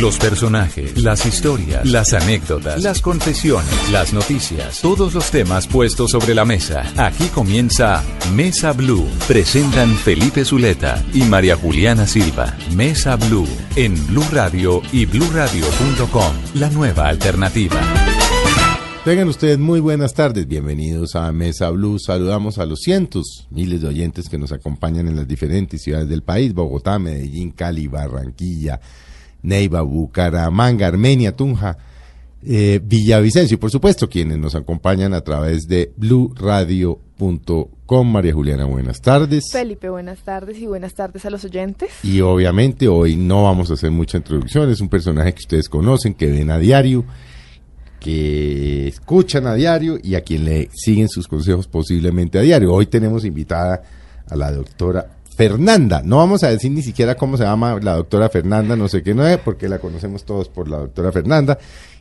Los personajes, las historias, las anécdotas, las confesiones, las noticias, todos los temas puestos sobre la mesa. Aquí comienza Mesa Blue. Presentan Felipe Zuleta y María Juliana Silva. Mesa Blue en Blue Radio y bluradio.com. La nueva alternativa. Tengan ustedes muy buenas tardes, bienvenidos a Mesa Blue. Saludamos a los cientos, miles de oyentes que nos acompañan en las diferentes ciudades del país, Bogotá, Medellín, Cali, Barranquilla, Neiva, Bucaramanga, Armenia, Tunja, eh, Villavicencio y por supuesto quienes nos acompañan a través de bluradio.com. María Juliana, buenas tardes. Felipe, buenas tardes y buenas tardes a los oyentes. Y obviamente hoy no vamos a hacer mucha introducción, es un personaje que ustedes conocen, que ven a diario que escuchan a diario y a quien le siguen sus consejos posiblemente a diario. Hoy tenemos invitada a la doctora Fernanda. No vamos a decir ni siquiera cómo se llama la doctora Fernanda, no sé qué no es, porque la conocemos todos por la doctora Fernanda,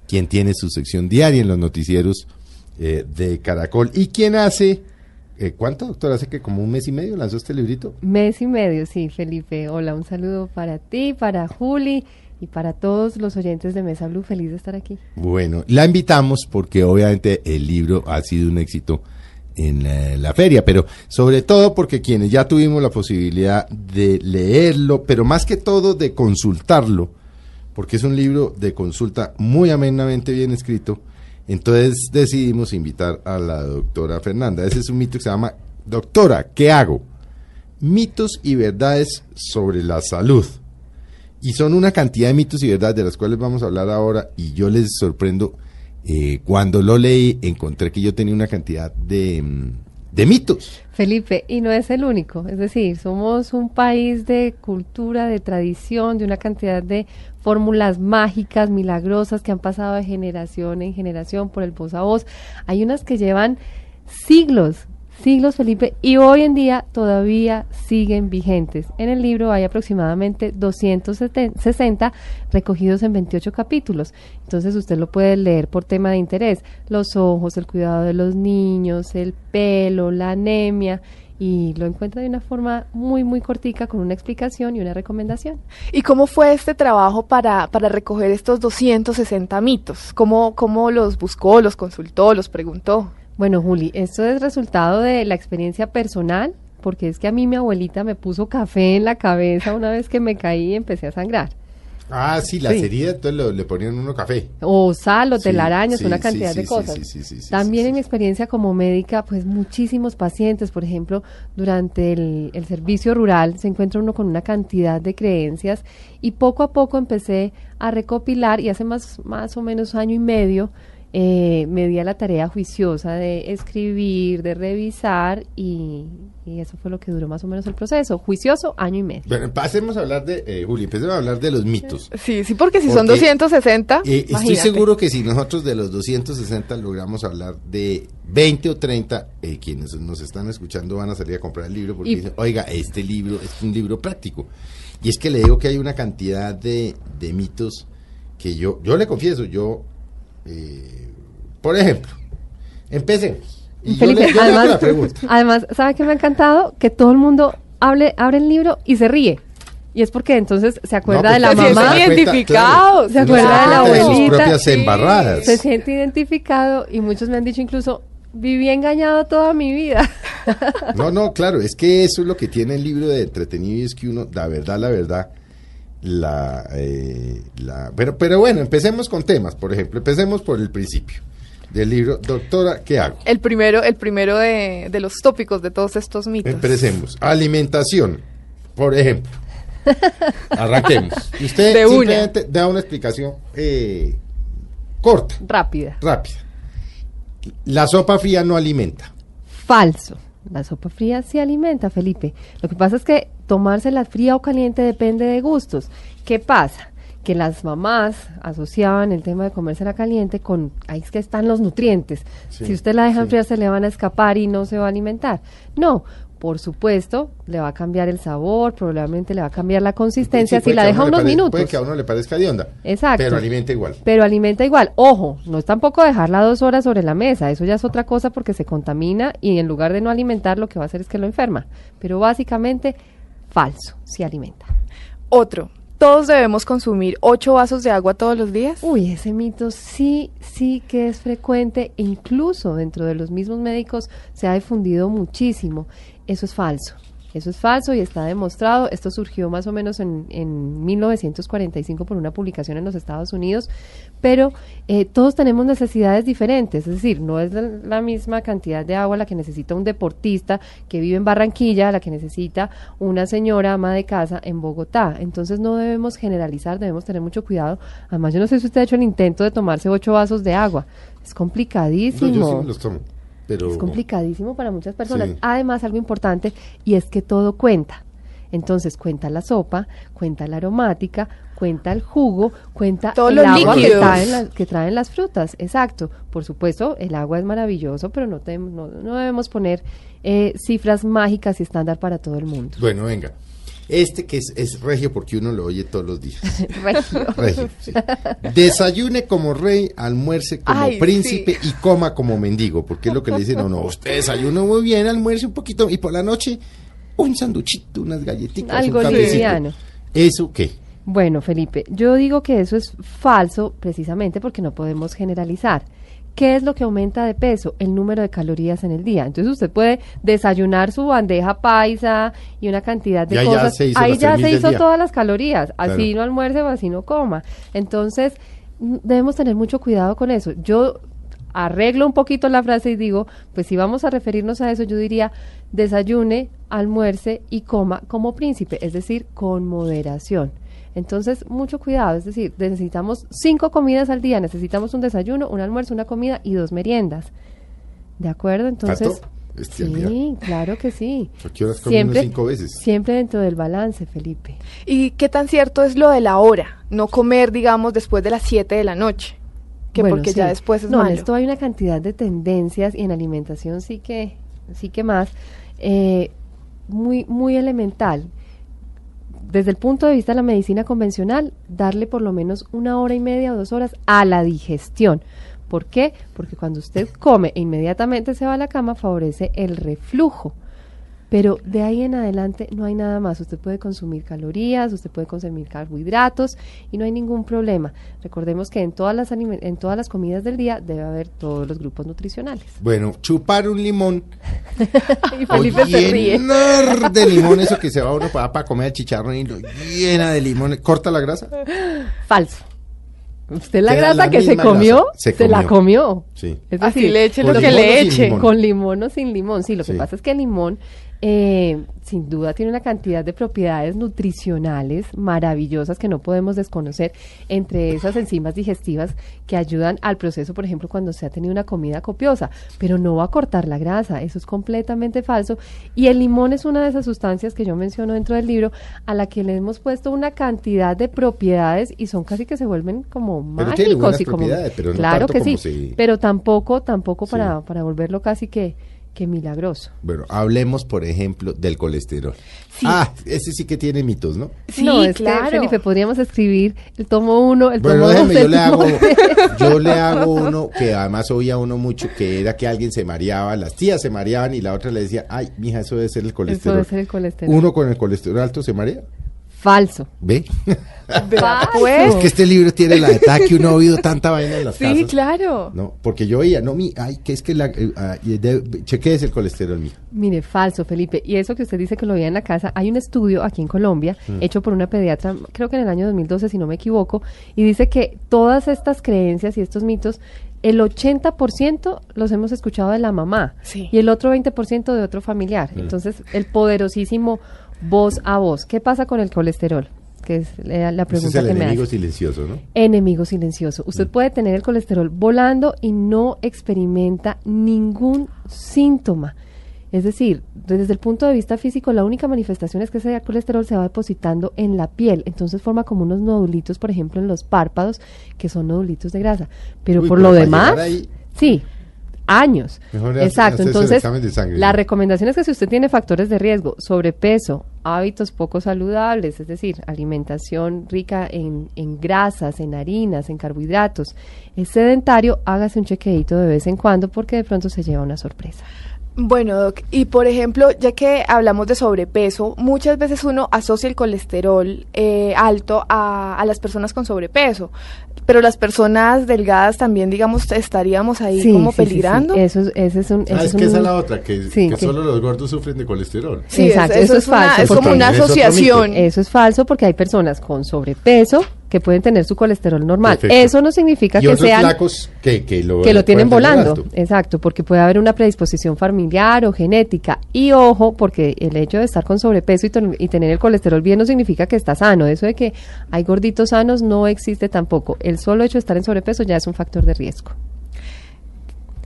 quien tiene su sección diaria en los noticieros eh, de Caracol y quien hace... Eh, ¿Cuánto, doctora? Hace que como un mes y medio lanzó este librito. Mes y medio, sí, Felipe. Hola, un saludo para ti, para Juli y para todos los oyentes de Mesa Blue, feliz de estar aquí. Bueno, la invitamos porque obviamente el libro ha sido un éxito en la, feria, pero sobre todo porque quienes ya tuvimos la posibilidad de leerlo, pero más que todo de consultarlo, porque es un libro de consulta muy amenamente bien escrito, entonces decidimos invitar a la doctora Fernanda. Ese es un mito que se llama Doctora, ¿qué hago? Mitos y verdades sobre la salud. Y son una cantidad de mitos y verdades de las cuales vamos a hablar ahora y yo les sorprendo, eh, cuando lo leí encontré que yo tenía una cantidad de, de mitos. Felipe, y no es el único, es decir, somos un país de cultura, de tradición, de una cantidad de fórmulas mágicas, milagrosas que han pasado de generación en generación por el voz a voz. Hay unas que llevan siglos siglos, Felipe, y hoy en día todavía siguen vigentes. En el libro hay aproximadamente 260 recogidos en 28 capítulos. Entonces usted lo puede leer por tema de interés. Los ojos, el cuidado de los niños, el pelo, la anemia y lo encuentra de una forma muy, muy cortica con una explicación y una recomendación. ¿Y cómo fue este trabajo para, para recoger estos 260 mitos? ¿Cómo, ¿Cómo los buscó, los consultó, los preguntó? Bueno, Juli, esto es resultado de la experiencia personal, porque es que a mí mi abuelita me puso café en la cabeza una vez que me caí y empecé a sangrar. Ah, sí, la sí. herida, entonces lo, le ponían uno café. O sal, o telarañas, sí, una cantidad sí, de cosas. También en mi experiencia como médica, pues muchísimos pacientes, por ejemplo, durante el, el servicio rural se encuentra uno con una cantidad de creencias y poco a poco empecé a recopilar y hace más, más o menos año y medio eh, me di a la tarea juiciosa de escribir, de revisar y, y, eso fue lo que duró más o menos el proceso. Juicioso, año y medio. Bueno, pasemos a hablar de, eh, Juli, empecemos a hablar de los mitos. Sí, sí, porque si porque, son 260. Eh, estoy seguro que si nosotros de los 260 logramos hablar de 20 o 30, eh, quienes nos están escuchando van a salir a comprar el libro porque y, dicen, oiga, este libro es un libro práctico. Y es que le digo que hay una cantidad de, de mitos que yo, yo le confieso, yo eh, por ejemplo, empecemos. Y Felipe, yo le, yo además, la pregunta. además, ¿sabe qué me ha encantado? Que todo el mundo hable, abre el libro y se ríe. Y es porque entonces se acuerda no, de la mamá. Se identificado. Claro, se acuerda de la abuelita. De embarradas. Se siente identificado y muchos me han dicho incluso, viví engañado toda mi vida. No, no, claro, es que eso es lo que tiene el libro de entretenido y es que uno, la verdad, la verdad, la, eh, la pero, pero bueno, empecemos con temas, por ejemplo, empecemos por el principio del libro, doctora, ¿qué hago? El primero, el primero de, de los tópicos de todos estos mitos. Empecemos. Alimentación, por ejemplo. Arranquemos. Y usted De una. simplemente da una explicación eh, corta, Rápida. rápida. La sopa fría no alimenta. Falso. La sopa fría sí alimenta, Felipe. Lo que pasa es que tomársela fría o caliente depende de gustos. ¿Qué pasa? que las mamás asociaban el tema de comérsela caliente con ahí es que están los nutrientes. Sí, si usted la deja sí. enfriar se le van a escapar y no se va a alimentar. No, por supuesto, le va a cambiar el sabor, probablemente le va a cambiar la consistencia Sí, si la deja unos pare- minutos. Puede que a uno le parezca de onda. Exacto. Pero alimenta igual. Pero alimenta igual. Ojo, no es tampoco dejarla dos horas sobre la mesa. Eso ya es otra cosa porque se contamina y en lugar de no alimentar lo que va a hacer es que lo enferma. Pero básicamente, falso, si alimenta. Otro, ¿todos debemos consumir 8 vasos de agua todos los días? Uy, ese mito sí, sí que es frecuente e incluso dentro de los mismos médicos se ha difundido muchísimo. Eso es falso. Eso es falso y está demostrado. Esto surgió más o menos en, en 1945 por una publicación en los Estados Unidos, pero eh, todos tenemos necesidades diferentes, es decir, no es la, la misma cantidad de agua la que necesita un deportista que vive en Barranquilla, la que necesita una señora ama de casa en Bogotá. Entonces no debemos generalizar, debemos tener mucho cuidado. Además, yo no sé si usted ha hecho el intento de tomarse ocho vasos de agua. Es No, complicadísimo. yo sí me los tomo. Pero Es complicadísimo para muchas personas. Sí. Además, algo importante, y es que todo cuenta. Entonces, cuenta la sopa, cuenta la aromática, cuenta el jugo, cuenta Todos el los agua que líquidos. traen, las, que traen las frutas. Exacto. Por supuesto, el agua es maravilloso, pero no, te- no, no debemos poner eh, cifras mágicas y estándar para todo el mundo. Bueno, venga. Este que es, es regio porque uno lo oye todos los días. Regio. Regio, sí. Desayune como rey, almuerce como Ay, príncipe y coma como mendigo, porque es lo que le dicen, no, no, usted desayuna muy bien, almuerce un poquito y por la noche un sanduchito, unas galletitas, Algo un liviano. ¿Eso qué? Bueno, Felipe, yo digo que eso es falso precisamente porque no podemos generalizar. ¿Qué es lo que aumenta de peso? El número de calorías en el día. Entonces usted puede desayunar su bandeja paisa y una cantidad de Ya, ya cosas. se hizo Ahí ya 3000 se hizo día. todas las calorías. Así Claro. no almuerce o así no coma. Entonces debemos tener mucho cuidado con eso. Yo arreglo un poquito la frase y digo, pues si vamos a referirnos a eso, yo diría desayune, almuerce y coma como príncipe, es decir, con moderación. Entonces, mucho cuidado, es decir, necesitamos cinco comidas al día, necesitamos un desayuno, un almuerzo, una comida y dos meriendas. ¿De acuerdo? Entonces. Este, sí, claro que sí. ¿A qué horas come uno Siempre, cinco veces? siempre dentro del balance, Felipe. ¿Y qué tan cierto es lo de la hora? No comer, digamos, después de las 7 de la noche. Que Bueno, porque sí. ya después es no, malo. en esto hay una cantidad de tendencias y en alimentación sí que, sí que más, eh, muy, muy elemental. Desde el punto de vista de la medicina convencional, darle por lo menos una hora y media o dos horas a la digestión. ¿Por qué? Porque cuando usted come e inmediatamente se va a la cama, favorece el reflujo. Pero de ahí en adelante no hay nada más. Usted puede consumir calorías, usted puede consumir carbohidratos y no hay ningún problema. Recordemos que en todas las en todas las comidas del día debe haber todos los grupos nutricionales. Bueno, chupar un limón y o Felipe se ríe. llenar de limón, eso que se va uno para, para comer chicharrón y lo llena de limón, corta la grasa. Falso. Usted la grasa la que se comió, grasa. Se se, la comió. Sí. Es Así decir, le eche ¿con lo que limón o le sin eche. limón? Con limón o sin limón, sí. Lo que Sí. pasa es que el limón, eh, sin duda, tiene una cantidad de propiedades nutricionales maravillosas que no podemos desconocer. Entre esas enzimas digestivas que ayudan al proceso, por ejemplo, cuando se ha tenido una comida copiosa, pero no va a cortar la grasa. Eso es completamente falso. Y el limón es una de esas sustancias que yo menciono dentro del libro, a la que le hemos puesto una cantidad de propiedades y son casi que se vuelven como Pero mágicos y como pero no claro tanto que como sí, pero tampoco, tampoco Sí. para, para volverlo casi que, que milagroso. Bueno, hablemos, por ejemplo, del colesterol. Ah, ese sí que tiene mitos, ¿no? Sí, no, es que, claro. Felipe, podríamos escribir el tomo uno, el Bueno, tomo dos, déjeme, yo el le hago, yo le hago uno que además oía uno mucho, que era que alguien se mareaba, las tías se mareaban y la otra le decía, ay, mija, eso debe ser el Eso colesterol. debe ser el colesterol. Uno con el colesterol alto se marea. Falso. ¿Ve? Pues. es que este libro tiene la detalle que uno ha oído tanta vaina en las Sí, casas. claro. No, porque yo oía, no, mi, ay, que es que la, eh, ah, chequees el colesterol, mija. Mire, falso, Felipe. Y eso que usted dice que lo veía en la casa, hay un estudio aquí en Colombia, Mm. hecho por una pediatra, creo que en el año 2012, si no me equivoco, y dice que todas estas creencias y estos mitos, el 80% los hemos escuchado de la mamá Sí. y el otro 20% de otro familiar. Mm. Entonces, el poderosísimo voz a voz. ¿Qué pasa con el colesterol? Que es la, la pregunta es el que me enemigo hace. silencioso, ¿no? Enemigo silencioso. Usted puede tener el colesterol volando y no experimenta ningún síntoma. Es decir, desde el punto de vista físico, la única manifestación es que ese colesterol se va depositando en la piel, entonces forma como unos nodulitos, por ejemplo, en los párpados, que son nodulitos de grasa. Pero Uy, por pero lo demás, ahí- sí, años. Mejor Exacto, entonces examen de sangre, la ¿no? recomendación es que si usted tiene factores de riesgo, sobrepeso, hábitos poco saludables, es decir, alimentación rica en, en grasas, en harinas, en carbohidratos, es sedentario, hágase un chequeito de vez en cuando porque de pronto se lleva una sorpresa. Bueno, Doc, y por ejemplo, ya que hablamos de sobrepeso, muchas veces uno asocia el colesterol eh, alto a, a las personas con sobrepeso, pero las personas delgadas también, digamos, estaríamos ahí Sí, como sí, sí, sí. peligrando. Eso, es- ese es un... Ah, ese es un- que esa es la otra, que, Sí, que que- solo los gordos sufren de colesterol. Sí, Exacto, es- eso es una- falso. Es como una asociación. Eso es falso porque hay personas con sobrepeso que pueden tener su colesterol normal. Perfecto. Eso no significa Y que otros sean flacos que, que lo, que lo tienen volando. Exacto, porque puede haber una predisposición familiar o genética. Y ojo, porque el hecho de estar con sobrepeso y, y tener el colesterol bien no significa que está sano. Eso de que hay gorditos sanos no existe tampoco. El solo hecho de estar en sobrepeso ya es un factor de riesgo.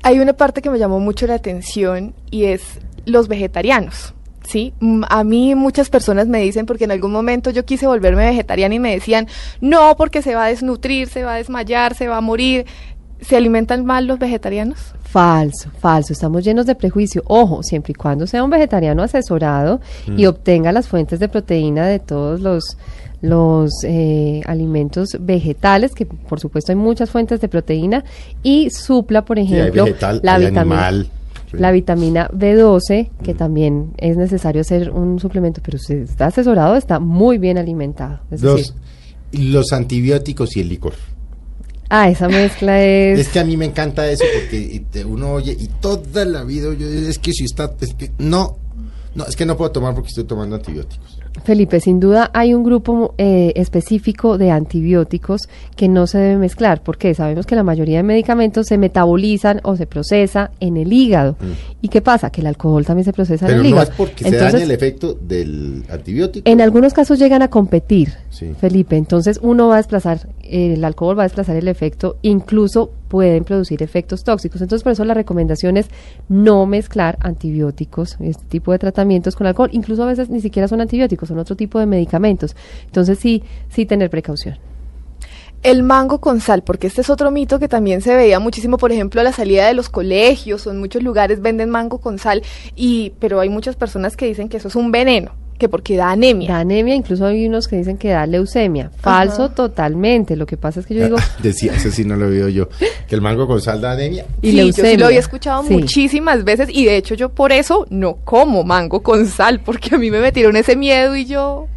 Hay una parte que me llamó mucho la atención y es los vegetarianos. Sí, a mí muchas personas me dicen, porque en algún momento yo quise volverme vegetariana y me decían, no, porque se va a desnutrir, se va a desmayar, se va a morir. ¿Se alimentan mal los vegetarianos? Falso, falso. Estamos llenos de prejuicio. Ojo, siempre y cuando sea un vegetariano asesorado y obtenga las fuentes de proteína de todos los los eh, alimentos vegetales, que por supuesto hay muchas fuentes de proteína, y supla, por ejemplo, vegetal, la vitamina animal. Sí. la vitamina B12, que también es necesario hacer un suplemento, pero si está asesorado, está muy bien alimentado. Es Los, decir, los antibióticos y el licor. Ah, esa mezcla es... Es que a mí me encanta eso porque uno oye y toda la vida yo es que si está es que no no es que no puedo tomar porque estoy tomando antibióticos. Felipe, sin duda hay un grupo eh, específico de antibióticos que no se debe mezclar, porque sabemos que la mayoría de medicamentos se metabolizan o se procesa en el hígado. ¿Y qué pasa? Que el alcohol también se procesa Mm. Pero en el no hígado. es porque se daña el efecto del antibiótico. En algunos casos llegan a competir, Sí. Felipe. Entonces uno va a desplazar, eh, el alcohol va a desplazar el efecto, incluso pueden producir efectos tóxicos. Entonces por eso la recomendación es no mezclar antibióticos, este tipo de tratamientos con alcohol. Incluso a veces ni siquiera son antibióticos, son otro tipo de medicamentos. Entonces sí, sí tener precaución. El mango con sal, porque este es otro mito que también se veía muchísimo, por ejemplo, a la salida de los colegios o en muchos lugares venden mango con sal, y pero hay muchas personas que dicen que eso es un veneno, que porque da anemia. Da anemia, incluso hay unos que dicen que da leucemia. Falso Ajá. totalmente. Lo que pasa es que yo digo, Decía, ese sí no lo veo yo, que el mango con sal da anemia. y sí, yo sí lo había escuchado Sí. muchísimas veces y de hecho yo por eso no como mango con sal, porque a mí me metieron ese miedo y yo...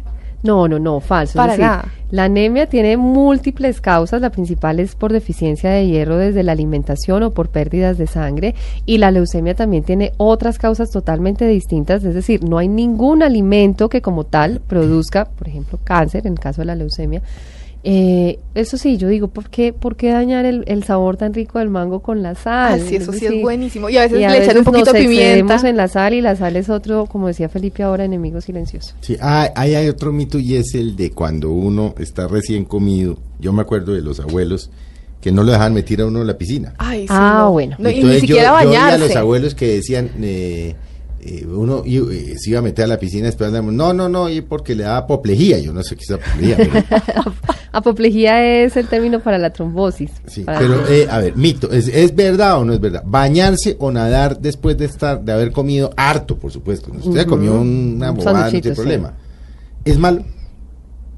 No, no, no, falso. Es Para decir, nada. La anemia tiene múltiples causas. La principal es por deficiencia de hierro desde la alimentación o por pérdidas de sangre. Y la leucemia también tiene otras causas totalmente distintas. Es decir, no hay ningún alimento que como tal produzca, por ejemplo, cáncer, en el caso de la leucemia. Eh, eso sí, yo digo, ¿por qué, por qué dañar el, el sabor tan rico del mango con la sal? Ah, sí, eso sí es buenísimo. Y a veces y a le echan un poquito de pimienta. excedemos en la sal y la sal es otro, como decía Felipe ahora, enemigo silencioso. Sí, ah, ahí hay otro mito y es el de cuando uno está recién comido. Yo me acuerdo de los abuelos que no lo dejaban meter a uno en la piscina. Ay, sí, Ah, no. bueno. No, y ni Entonces yo- siquiera yo, bañarse. a los abuelos que decían, eh, eh, uno eh, se iba a meter a la piscina después andamos, no, no, no, y porque le da apoplejía. Yo no sé qué es apoplejía, pero, Apoplejía es el término para la trombosis. sí, Para- pero eh, a ver, mito, ¿es, ¿es verdad o no es verdad? Bañarse o nadar después de estar, de haber comido harto, por supuesto. Usted Ujú. comió una Un bobada, no tiene sí. problema. ¿Es malo?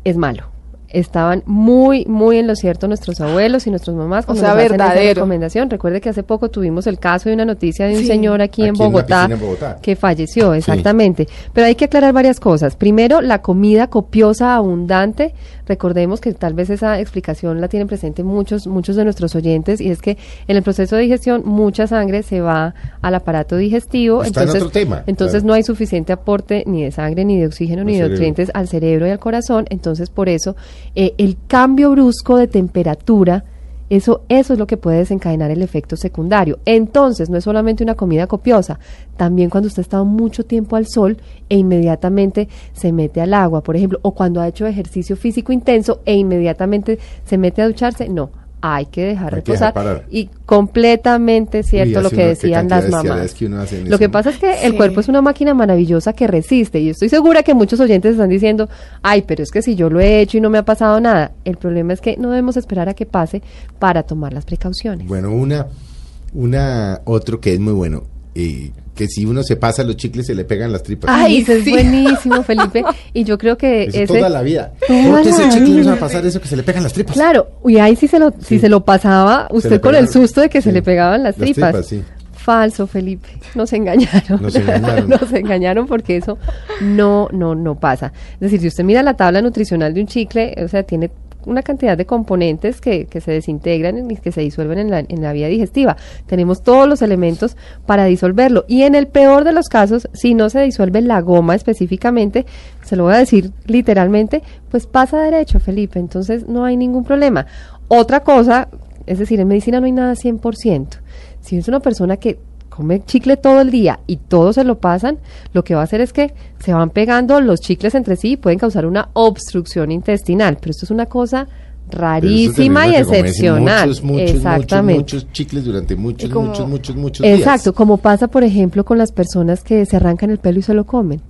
es malo. Estaban muy, muy en lo cierto nuestros abuelos y nuestras mamás cuando sea, nos hacen esa verdadero. recomendación. Recuerde que hace poco tuvimos el caso de una noticia de un Sí. señor aquí, en Aquí en Bogotá, en Bogotá. que falleció, exactamente. Pero hay que aclarar varias cosas. Primero, la comida copiosa, abundante. Recordemos que tal vez esa explicación la tienen presente muchos, muchos de nuestros oyentes y es que en el proceso de digestión mucha sangre se va al aparato digestivo. Está en entonces, otro tema, entonces claro. no hay suficiente aporte ni de sangre, ni de oxígeno, Al ni de nutrientes al cerebro y al corazón. Entonces, por eso, eh, el cambio brusco de temperatura, eso, eso es lo que puede desencadenar el efecto secundario. Entonces, no es solamente una comida copiosa, también cuando usted ha estado mucho tiempo al sol e inmediatamente se mete al agua, por ejemplo, o cuando ha hecho ejercicio físico intenso e inmediatamente se mete a ducharse, no. Hay que dejar Hay que reposar. dejar y completamente cierto lo que decían las mamás. bestialidades que uno hace en Lo que pasa es que el cuerpo es una máquina maravillosa que resiste y estoy segura que muchos oyentes están diciendo, ay, pero es que si yo lo he hecho y no me ha pasado nada, el problema es que no debemos esperar a que pase para tomar las precauciones. Bueno, una, una, otro que es muy bueno, eh, que si uno se pasa los chicles se le pegan las tripas. Ay, ese es sí. buenísimo, Felipe. Y yo creo que Eso ese... toda la vida. Toda ¿Por qué ese la chicle no va a pasar eso que se le pegan las tripas? Claro, y ahí sí se lo, si se lo pasaba usted con el susto de que se le pegaban las, Las tripas. tripas, sí. Falso, Felipe. Nos engañaron. Nos engañaron. Nos engañaron porque eso no, no, no pasa. Es decir, si usted mira la tabla nutricional de un chicle, o sea, tiene una cantidad de componentes que, que se desintegran y que se disuelven en la, en la vía digestiva. Tenemos todos los elementos para disolverlo. Y en el peor de los casos, si no se disuelve la goma específicamente, se lo voy a decir literalmente, pues pasa derecho, Felipe. Entonces no hay ningún problema. Otra cosa, es decir, en medicina no hay nada 100%. Si es una persona que come chicle todo el día y todos se lo pasan, lo que va a hacer es que se van pegando los chicles entre sí y pueden causar una obstrucción intestinal. Pero esto es una cosa rarísima y excepcional. Muchos, muchos, Exactamente. muchos, muchos chicles durante muchos, como- muchos, muchos, muchos días. Exacto, como pasa, por ejemplo, con las personas que se arrancan el pelo y se lo comen.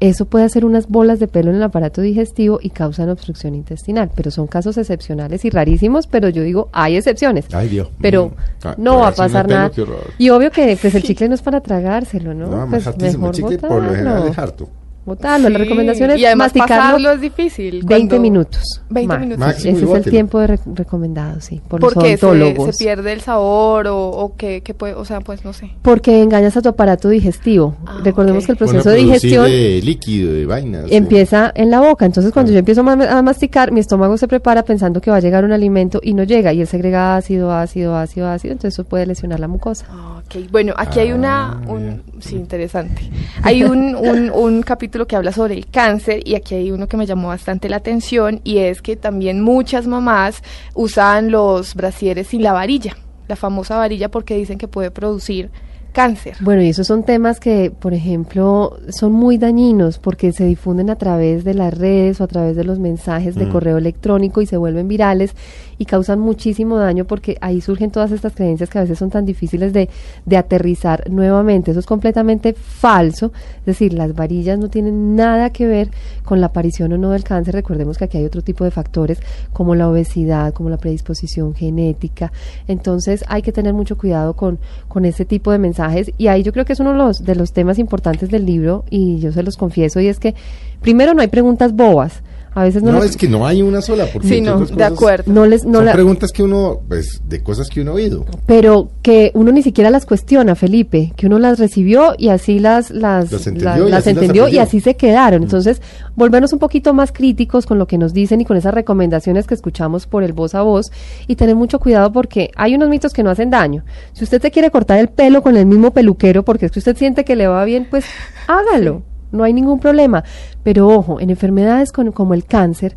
Eso puede hacer unas bolas de pelo en el aparato digestivo y causan obstrucción intestinal, pero son casos excepcionales y rarísimos, pero yo digo, hay excepciones. Ay, Dios. Pero Mm. Ah, no va a pasar nada. Y obvio que pues el chicle no es para tragárselo, ¿no? No, pues hartísimo. El chicle por lo general es harto. Botarlo. La Sí, recomendación es y además masticarlo pasarlo es difícil. 20 cuando- minutos. 20 ma- minutos. Máximo Ese es el tiempo de re- recomendado, sí, por los Porque se, odontólogos. se pierde el sabor o, o que, que puede, o sea, pues no sé. Porque engañas a tu aparato digestivo. Ah, Recordemos ok. que el proceso de producir digestión de líquido, de vainas. empieza en la boca. Entonces, cuando Ah. yo empiezo a masticar, mi estómago se prepara pensando que va a llegar un alimento y no llega. Y él segrega ácido, ácido, ácido, ácido. Entonces, eso puede lesionar la mucosa. Ah, Ok, bueno, aquí hay una, Ah, un, sí, interesante. Hay un, un, un capítulo que habla sobre el cáncer y aquí hay uno que me llamó bastante la atención y es que también muchas mamás usan los brasieres sin la varilla, la famosa varilla porque dicen que puede producir cáncer. Bueno, y esos son temas que, por ejemplo, son muy dañinos porque se difunden a través de las redes o a través de los mensajes de Mm. correo electrónico y se vuelven virales y causan muchísimo daño porque ahí surgen todas estas creencias que a veces son tan difíciles de, de aterrizar nuevamente. Eso es completamente falso. Es decir, las varillas no tienen nada que ver con la aparición o no del cáncer. Recordemos que aquí hay otro tipo de factores como la obesidad, como la predisposición genética. Entonces hay que tener mucho cuidado con, con ese tipo de mensajes y ahí yo creo que es uno de los, de los temas importantes del libro y yo se los confieso y es que primero no hay preguntas bobas. A veces no, No, es que no hay una sola. Porque Sí, no, de acuerdo. no les no son la- preguntas que uno, pues, de cosas que uno ha oído. pero que uno ni siquiera las cuestiona, Felipe, que uno las recibió y así las las, Las entendió las- y las así las entendió y así se quedaron. Entonces, volvernos un poquito más críticos con lo que nos dicen y con esas recomendaciones que escuchamos por el voz a voz y tener mucho cuidado porque hay unos mitos que no hacen daño. Si usted te quiere cortar el pelo con el mismo peluquero porque es que usted siente que le va bien, pues hágalo. No hay ningún problema. Pero ojo, en enfermedades con- como el cáncer,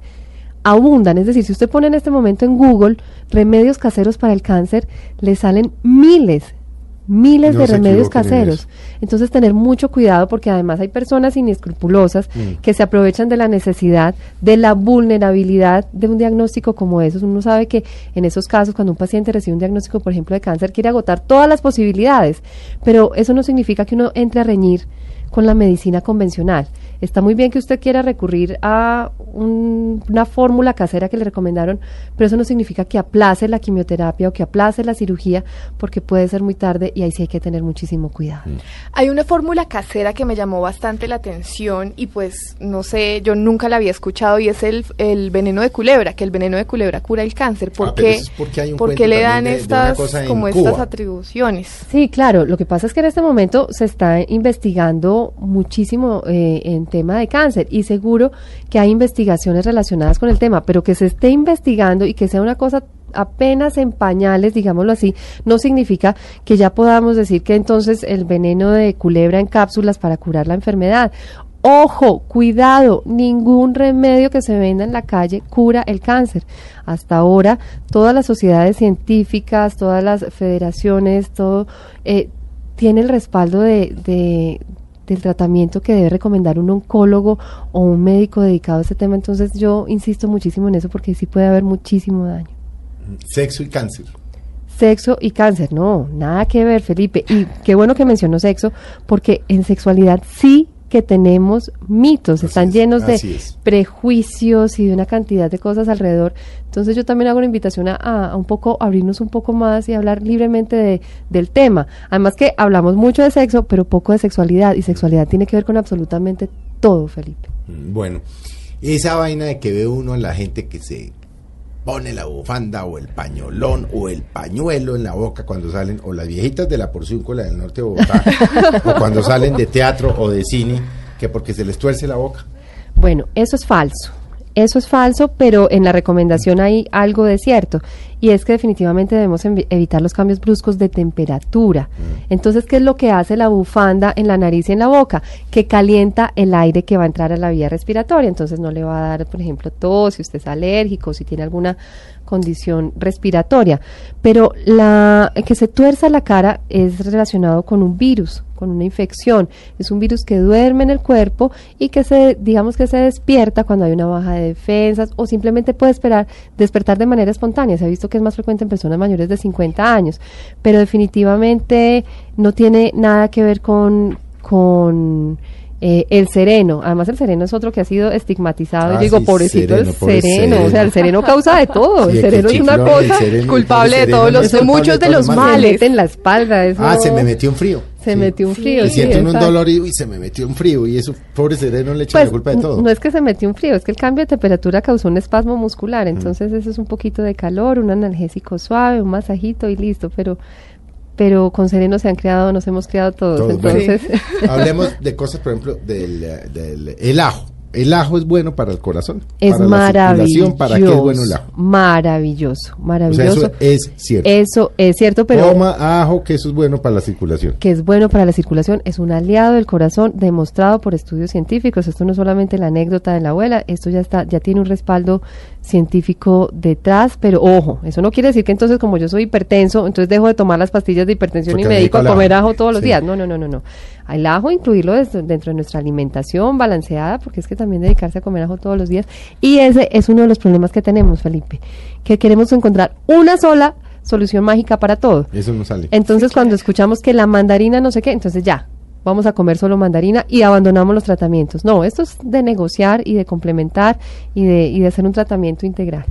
abundan. Es decir, si usted pone en este momento en Google remedios caseros para el cáncer, le salen miles, miles No de remedios caseros. Entonces, tener mucho cuidado porque además hay personas inescrupulosas Mm. que se aprovechan de la necesidad, de la vulnerabilidad de un diagnóstico como esos. Uno sabe que en esos casos, cuando un paciente recibe un diagnóstico, por ejemplo, de cáncer, quiere agotar todas las posibilidades, pero eso no significa que uno entre a reñir con la medicina convencional. Está muy bien que usted quiera recurrir a un- una fórmula casera que le recomendaron, pero eso no significa que aplace la quimioterapia o que aplace la cirugía, porque puede ser muy tarde y ahí sí hay que tener muchísimo cuidado. Hay una fórmula casera que me llamó bastante la atención y pues no sé, yo nunca la había escuchado y es el, el veneno de culebra, que el veneno de culebra cura el cáncer. ¿Por Ah, qué, es porque hay un por qué cuento le dan de- estas como Cuba. estas atribuciones? Sí, claro. Lo que pasa es que en este momento se está investigando muchísimo eh, en tema de cáncer y seguro que hay investigaciones relacionadas con el tema, pero que se esté investigando y que sea una cosa apenas en pañales, digámoslo así, no significa que ya podamos decir que entonces el veneno de culebra en cápsulas para curar la enfermedad. Ojo, cuidado, ningún remedio que se venda en la calle cura el cáncer. Hasta ahora, todas las sociedades científicas, todas las federaciones, todo eh, tiene el respaldo de, de- del tratamiento que debe recomendar un oncólogo o un médico dedicado a este tema. Entonces yo insisto muchísimo en eso porque sí puede haber muchísimo daño. Sexo y cáncer. Sexo y cáncer, no, nada que ver, Felipe. Y qué bueno que mencionó sexo, porque en sexualidad sí que tenemos mitos, están es, llenos de es. prejuicios y de una cantidad de cosas alrededor. Entonces yo también hago una invitación a, a un poco abrirnos un poco más y hablar libremente de- del tema. Además que hablamos mucho de sexo, pero poco de sexualidad y sexualidad tiene que ver con absolutamente todo, Felipe. Mm, Bueno, esa vaina de que ve uno a la gente que se pone la bufanda o el pañolón o el pañuelo en la boca cuando salen, o las viejitas de la Porciúncula la del norte de Bogotá, o cuando salen de teatro o de cine, que porque se les tuerce la boca. Bueno, eso es falso. Eso es falso, pero en la recomendación hay algo de cierto. Y es que definitivamente debemos evitar los cambios bruscos de temperatura. Entonces, ¿qué es lo que hace la bufanda en la nariz y en la boca? Que calienta el aire que va a entrar a la vía respiratoria. Entonces, no le va a dar, por ejemplo, tos, si usted es alérgico, si tiene alguna condición respiratoria. Pero la que se tuerza la cara es relacionado con un virus, con una infección. Es un virus que duerme en el cuerpo y que se, digamos que se despierta cuando hay una baja de defensas o simplemente puede esperar despertar de manera espontánea. Se ha visto que es más frecuente en personas mayores de 50 años, pero definitivamente no tiene nada que ver con con eh, el sereno, además el sereno es otro que ha sido estigmatizado. Ah, Yo digo, sí, pobrecito sereno, el pobre sereno, o sea, sereno. el sereno causa de todo. Sí, el sereno es una cosa sereno, culpable de sereno todos los- de muchos de los se males. mete en la espalda. Eso, Ah, se me metió un frío. Se Sí. metió un frío. Y sí, siento un dolor y uy, se me metió un frío y eso, pobre sereno, le echan Pues la culpa de todo. no es que se metió un frío, es que el cambio de temperatura causó un espasmo muscular. Entonces eso es un poquito de calor, un analgésico suave, un masajito y listo. Pero pero con sereno se han creado, nos hemos creado todos. Todos, bueno. entonces Hablemos de cosas, por ejemplo, del, del el ajo. El ajo es bueno para el corazón. es para maravilloso. ¿Para qué es bueno el ajo? Maravilloso, O sea, maravilloso. eso es cierto. Eso es cierto, pero Toma ajo, que eso es bueno para la circulación. que es bueno para la circulación, es un aliado del corazón demostrado por estudios científicos. Esto no es solamente la anécdota de la abuela, esto ya está, ya tiene un respaldo científico detrás, pero ojo, eso no quiere decir que entonces como yo soy hipertenso, entonces dejo de tomar las pastillas de hipertensión Porque y me dedico a comer ajo. todos los Sí. días. No, no, no, no, no. El ajo incluirlo dentro de nuestra alimentación balanceada, porque es que también dedicarse a comer ajo todos los días. Y ese es uno de los problemas que tenemos, Felipe, que queremos encontrar una sola solución mágica para todo. Eso no sale. Entonces, cuando escuchamos que la mandarina no sé qué, entonces ya, vamos a comer solo mandarina y abandonamos los tratamientos. No, esto es de negociar y de complementar y de, y de hacer un tratamiento integral.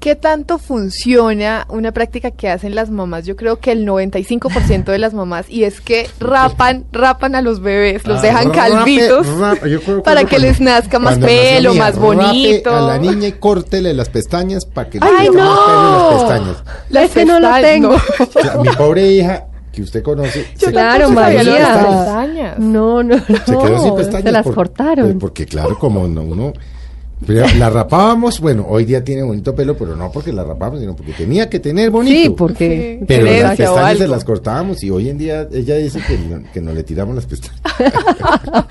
¿Qué tanto funciona una práctica que hacen las mamás? Yo creo que el 95% de las mamás, y es que rapan, rapan a los bebés, los Ah, dejan rape, calvitos rape. Yo creo para que cuando- les nazca más pelo, más rape bonito. A la niña y córtele las pestañas para que le ¡Ay, crezca no! más pelo en las pestañas. Las Ese no lo pestañas, tengo. O sea, mi pobre hija, que usted conoce, Yo se- Claro, María. pestañas. No, no, no. se quedó sin pestañas. Se las por- cortaron. pues, porque claro, como no, uno... pero La rapábamos, bueno, hoy día tiene bonito pelo, pero no porque la rapábamos, sino porque tenía que tener bonito. sí, porque... Sí. Pero las pestañas se las cortábamos y hoy en día ella dice que no, que no le tiramos las pestañas.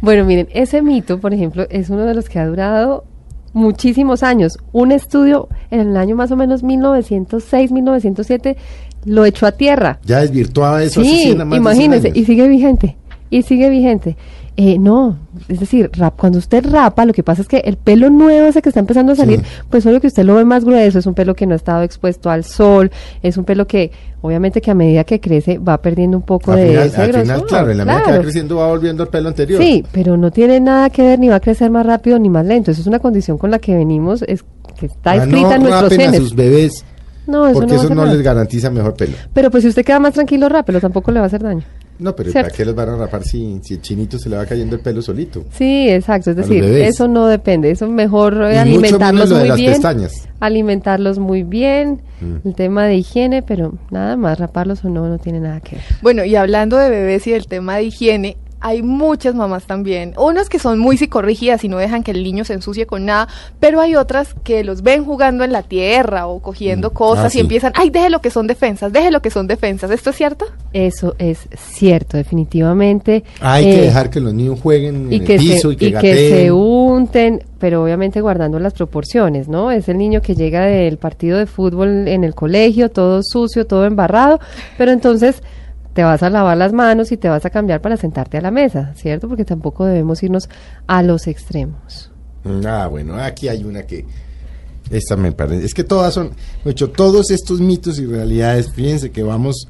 Bueno, miren, ese mito, por ejemplo, es uno de los que ha durado muchísimos años. Un estudio en el año más o menos 1906, 1907 lo echó a tierra. Ya desvirtuaba eso Sí, 100, más de 100 imagínese, y sigue vigente, y sigue vigente. Eh, no, es decir, rap, cuando usted rapa, lo que pasa es que el pelo nuevo ese que está empezando a salir, Sí. pues solo que usted lo ve más grueso, es un pelo que no ha estado expuesto al sol, es un pelo que obviamente que a medida que crece va perdiendo un poco Al de final, ese al final, claro, en la medida que va claro. creciendo va volviendo al pelo anterior. Sí, pero no tiene nada que ver ni va a crecer más rápido ni más lento. Eso es una condición con la que venimos, es que está Ah, escrita no en nuestros genes. sus bebés, No, eso porque no eso no nada. les garantiza mejor pelo. Pero pues si usted queda más tranquilo, rápelo, tampoco le va a hacer daño. No, pero Cierto. ¿para qué los van a rapar si, si el chinito se le va cayendo el pelo solito? Sí, exacto. Es decir, eso no depende. Eso mejor Y mucho alimentarlos menos lo de muy las bien. pestañas. Alimentarlos muy bien. Mm. El tema de higiene, pero nada más, raparlos o no, no tiene nada que ver. Bueno, y hablando de bebés y del tema de higiene, hay muchas mamás también. Unas que son muy psicorrígidas y no dejan que el niño se ensucie con nada, pero hay otras que los ven jugando en la tierra o cogiendo Mm. cosas Ah, y sí. empiezan, ay, deje lo que son defensas, deje lo que son defensas. ¿Esto es cierto? Eso es cierto, definitivamente. Hay que Eh, dejar que los niños jueguen y en que, el piso se, y que y que se unten, pero obviamente guardando las proporciones, ¿no? Es el niño que llega del partido de fútbol en el colegio, todo sucio, todo embarrado, pero entonces te vas a lavar las manos y te vas a cambiar para sentarte a la mesa, ¿cierto? Porque tampoco debemos irnos a los extremos. Ah, bueno, aquí hay una que Esta me parece. Es que todas son, mucho, todos estos mitos y realidades, fíjense que vamos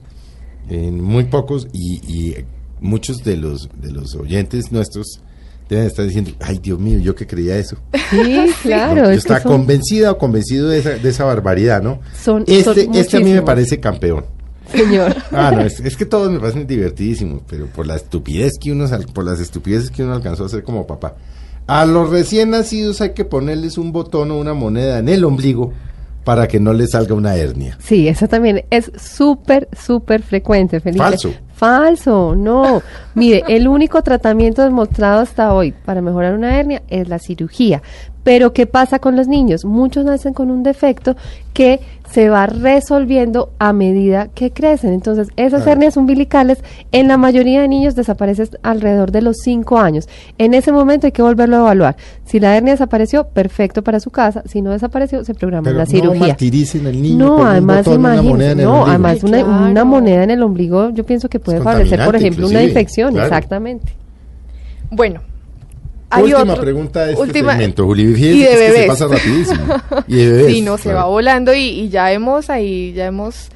en muy pocos y, y muchos de los de los oyentes nuestros deben estar diciendo, ay Dios mío, yo que creía eso. Sí, claro. No, yo es estaba son- convencida o convencido de esa, de esa barbaridad, ¿no? Son- este, son este a mí me parece campeón. Señor. Ah, no, es, es que todos me parecen divertidísimos, pero por la estupidez que uno, por las estupideces que uno alcanzó a hacer como papá. A los recién nacidos hay que ponerles un botón o una moneda en el ombligo para que no les salga una hernia. Sí, eso también es súper, súper frecuente, Felipe. Falso. Falso, no. Mire, el único tratamiento demostrado hasta hoy para mejorar una hernia es la cirugía. Pero ¿qué pasa con los niños? Muchos nacen con un defecto que se va resolviendo a medida que crecen. Entonces, esas Claro. hernias umbilicales en la mayoría de niños desaparecen alrededor de los 5 años. En ese momento hay que volverlo a evaluar. Si la hernia desapareció, perfecto para su casa. Si no desapareció, se programa Pero la no cirugía. martiricen al niño No, además, botón, una moneda imagínese, en el no, ombligo. además una, claro. una moneda en el ombligo, yo pienso que puede favorecer, por ejemplo, una infección, claro. exactamente. Bueno, hay Última otro- pregunta de este última- segmento, Juli. Y de que se bebés. pasa rapidísimo. Y de bebés. Sí, no, se va volando y, y ya hemos ahí, ya hemos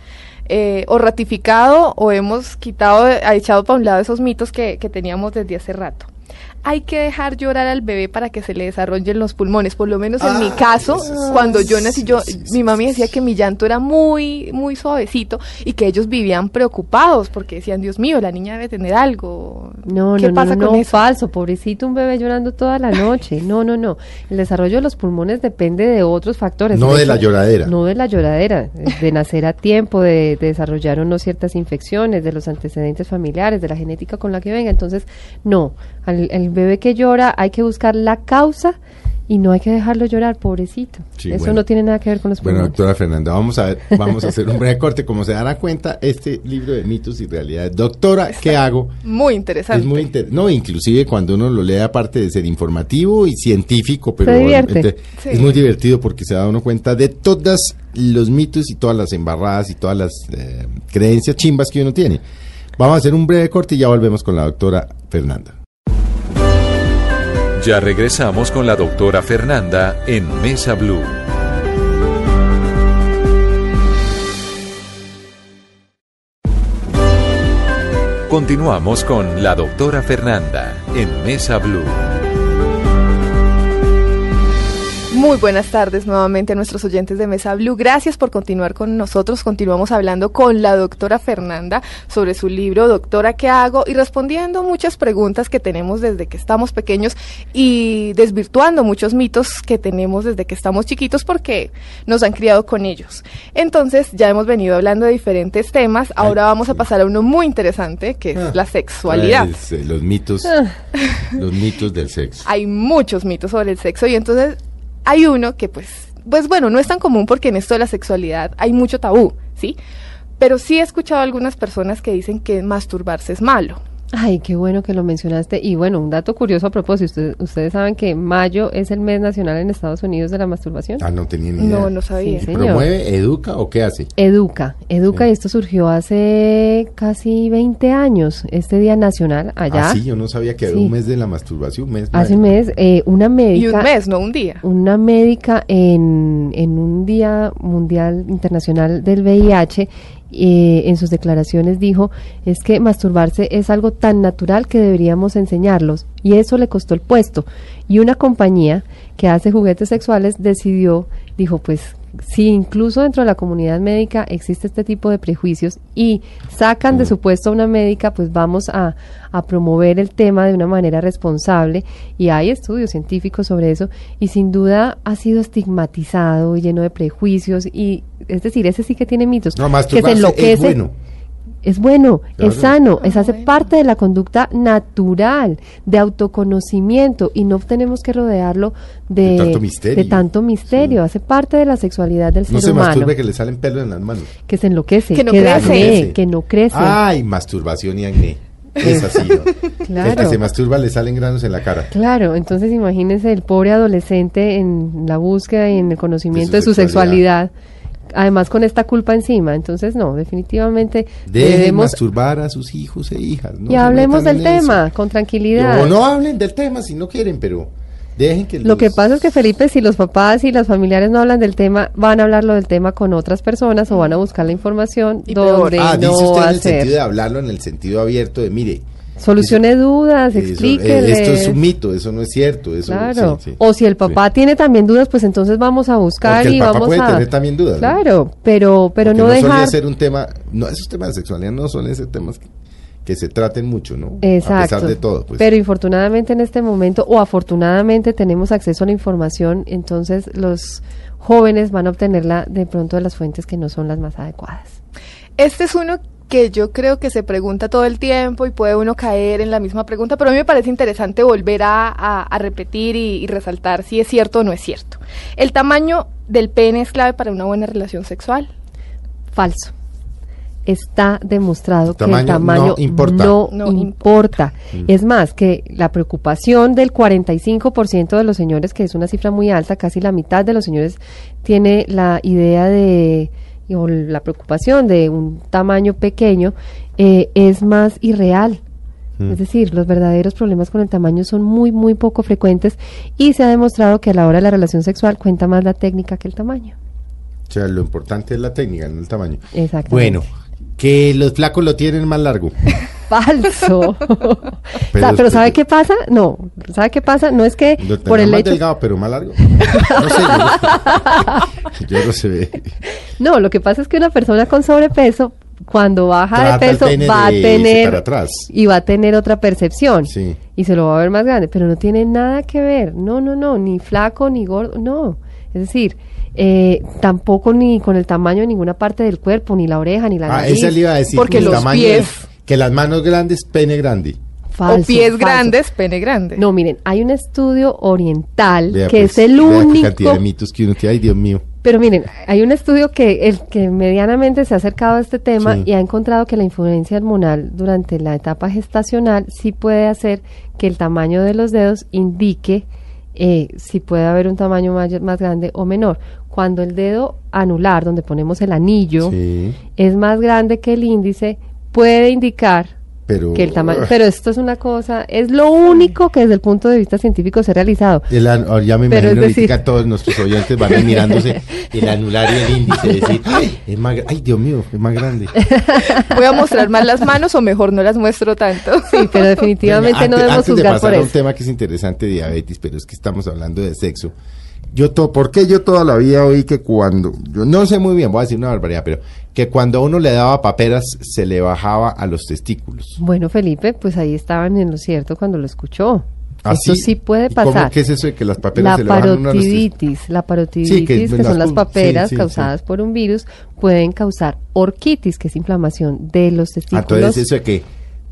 eh, o ratificado o hemos quitado, ha echado para un lado esos mitos que, que teníamos desde hace rato. Hay que dejar llorar al bebé para que se le desarrollen los pulmones. Por lo menos en mi Ah, caso, sí, cuando yo nací, yo, sí, sí, mi mami decía que mi llanto era muy, muy suavecito y que ellos vivían preocupados porque decían, Dios mío, la niña debe tener algo. No, ¿Qué no, pasa no, con no, eso? falso, pobrecito, un bebé llorando toda la noche. No, no, no. El desarrollo de los pulmones depende de otros factores. No de la lloradera. No de la lloradera, de nacer a tiempo, de, de desarrollar o no ciertas infecciones, de los antecedentes familiares, de la genética con la que venga. Entonces, no, al el bebé que llora hay que buscar la causa y no hay que dejarlo llorar, pobrecito. Sí, Eso bueno. no tiene nada que ver con los Bueno, pulmones. doctora Fernanda, vamos a ver, vamos a hacer un breve corte. Como se dará cuenta, este libro de mitos y realidades. Doctora, ¿qué hago? Muy interesante. Es muy inter- no, inclusive cuando uno lo lee aparte de ser informativo y científico, pero Se divierte. ente- Sí. es muy divertido porque se da uno cuenta de todos los mitos y todas las embarradas y todas las eh, creencias chimbas que uno tiene. Vamos a hacer un breve corte y ya volvemos con la doctora Fernanda. Ya regresamos con la doctora Fernanda en Mesa Blue. Continuamos con la doctora Fernanda en Mesa Blue. Muy buenas tardes nuevamente a nuestros oyentes de Mesa Blue. Gracias por continuar con nosotros. Continuamos hablando con la doctora Fernanda sobre su libro Doctora, ¿qué hago? Y respondiendo muchas preguntas que tenemos desde que estamos pequeños y desvirtuando muchos mitos que tenemos desde que estamos chiquitos porque nos han criado con ellos. Entonces, ya hemos venido hablando de diferentes temas. Ahora vamos a pasar a uno muy interesante que es Ah. la sexualidad. Es, eh, los mitos, los mitos del sexo. hay muchos mitos sobre el sexo y entonces hay uno que pues, pues bueno, no es tan común porque en esto de la sexualidad hay mucho tabú, ¿sí? Pero sí he escuchado algunas personas que dicen que masturbarse es malo. Ay, qué bueno que lo mencionaste. Y bueno, un dato curioso a propósito. Ustedes, ustedes saben que mayo es el mes nacional en Estados Unidos de la masturbación. Ah, no tenía ni idea. No, no sabía. Sí, ¿Y señor. promueve, educa o qué hace? Educa, educa, Sí. y esto surgió hace casi 20 años, este Día Nacional allá. Ah, sí, yo no sabía que había Sí. un mes de la masturbación. Un mes, Hace un mes, eh, una médica. Y un mes, no un día. Una médica en, en un Día Mundial Internacional del VIH, eh, en sus declaraciones dijo, es que masturbarse es algo tan natural que deberíamos enseñarlos. Y eso le costó el puesto. Y una compañía que hace juguetes sexuales decidió, dijo, pues si incluso dentro de la comunidad médica existe este tipo de prejuicios y sacan de su puesto a una médica, pues vamos a, a promover el tema de una manera responsable y hay estudios científicos sobre eso y sin duda ha sido estigmatizado lleno de prejuicios y es decir, ese sí que tiene mitos, No, que se enloquece. es bueno. Es bueno, Claro. es sano, es Ah, hace bueno. parte de la conducta natural, de autoconocimiento y no tenemos que rodearlo de, De tanto misterio. de tanto misterio. Sí. Hace parte de la sexualidad del No ser se humano. masturbe que le salen pelos en las manos. Que se enloquece, Que no crece. acné, que no crece. Ay, masturbación y acné. Es así. ¿no? Claro. El que se masturba le salen granos en la cara. Claro, entonces imagínense el pobre adolescente en la búsqueda y en el conocimiento De de su su, sexualidad. Además con esta culpa encima. Entonces, no, definitivamente Dejen debemos... masturbar a sus hijos e hijas. no y hablemos del eso. tema, con tranquilidad. O no hablen del tema si no quieren, pero Dejen que Lo que pasa es que Felipe, si los papás y los familiares no hablan del tema, van a hablarlo del tema con otras personas o van a buscar la información Y peor. donde Ah, dice no usted va en el sentido de hablarlo en el sentido abierto de, mire, Solucione dudas, eso- eh, explíquele. esto es un mito, eso no es cierto. Eso, Claro. sí, sí. O si el papá tiene también dudas, pues entonces vamos a buscar Porque el y papá vamos puede a. tener también dudas, ¿no? Claro, pero, pero Porque no, suele dejar. ser un tema, no, esos temas de sexualidad no suelen ser temas que, que se traten mucho, ¿no? Exacto. A pesar de todo, pues. Pero infortunadamente en este momento, o afortunadamente tenemos acceso a la información, entonces los jóvenes van a obtenerla de pronto de las fuentes que no son las más adecuadas. Este es uno que yo creo que se pregunta todo el tiempo y puede uno caer en la misma pregunta, pero a mí me parece interesante volver a, a- a repetir y, y resaltar si es cierto o no es cierto. ¿El tamaño del pene es clave para una buena relación sexual? Falso. Está demostrado que Tamaño el no tamaño importa. no No importa. Es más, que la preocupación del 45% de los señores, que es una cifra muy alta, casi la mitad de los señores tiene la idea de, o la preocupación de un tamaño pequeño, eh, es más irreal. Mm. Es decir, los verdaderos problemas con el tamaño son muy, muy poco frecuentes y se ha demostrado que a la hora de la relación sexual cuenta más la técnica que el tamaño. O sea, lo importante es la técnica, no el tamaño. Exactamente. Bueno, que los flacos lo tienen más largo. Falso. pero, ¿sabe qué pasa? No, ¿sabe qué pasa? No es que Lo por el más hecho... delgado, pero más largo. No sé, yo, yo no sé. No, lo que pasa es que una persona con sobrepeso, cuando baja Trata de peso, va a tener... atrás. Y va a tener otra percepción. Sí. Y se lo va a ver más grande, pero no tiene nada que ver. No, no, no, ni flaco, ni gordo, no. Es decir, eh, tampoco ni con el tamaño de ninguna parte del cuerpo, ni la oreja, ni la Ah, nariz. esa le iba a decir. Porque los tamaño pies- que las manos grandes, pene grande. Falso, o pies falso. grandes, pene grande. No, miren, hay un estudio oriental Vea, que pues, es el vea qué único cantidad de mitos que uno tiene. Ay, Dios mío. Pero miren, hay un estudio que el que medianamente se ha acercado a este tema Sí. y ha encontrado que la influencia hormonal durante la etapa gestacional sí puede hacer que el tamaño de los dedos indique eh, si puede haber un tamaño may- más grande o menor. Cuando el dedo anular, donde ponemos el anillo, Sí, es más grande que el índice, puede indicar pero. que el tamaño. Pero esto es una cosa, es lo único que desde el punto de vista científico se ha realizado. El an- oh, ya me Pero imagino es decir- ahorita todos nuestros oyentes van a ir mirándose el anular y el índice. Decir, ay, es más, ay, Dios mío, es más grande. ¿Voy a mostrar más las manos o mejor no las muestro tanto? Sí, pero definitivamente Venga, no antes- debemos antes de juzgar pasar por a un eso. tema que es interesante, diabetes, pero es que estamos hablando de sexo. Yo to, ¿Por qué yo toda la vida oí que cuando, yo no sé muy bien, voy a decir una barbaridad, pero que cuando a uno le daba paperas se le bajaba a los testículos? Bueno, Felipe, pues ahí estaban en lo cierto cuando lo escuchó. ¿Ah, Eso sí puede ¿Y cómo- pasar. ¿Qué es eso de que las paperas La se le bajan a uno a los testículos? parotiditis, la parotiditis, Sí, que que, las son las paperas sí, sí, causadas por un virus, pueden causar orquitis, que es inflamación de los Ah, testículos. Entonces eso de que...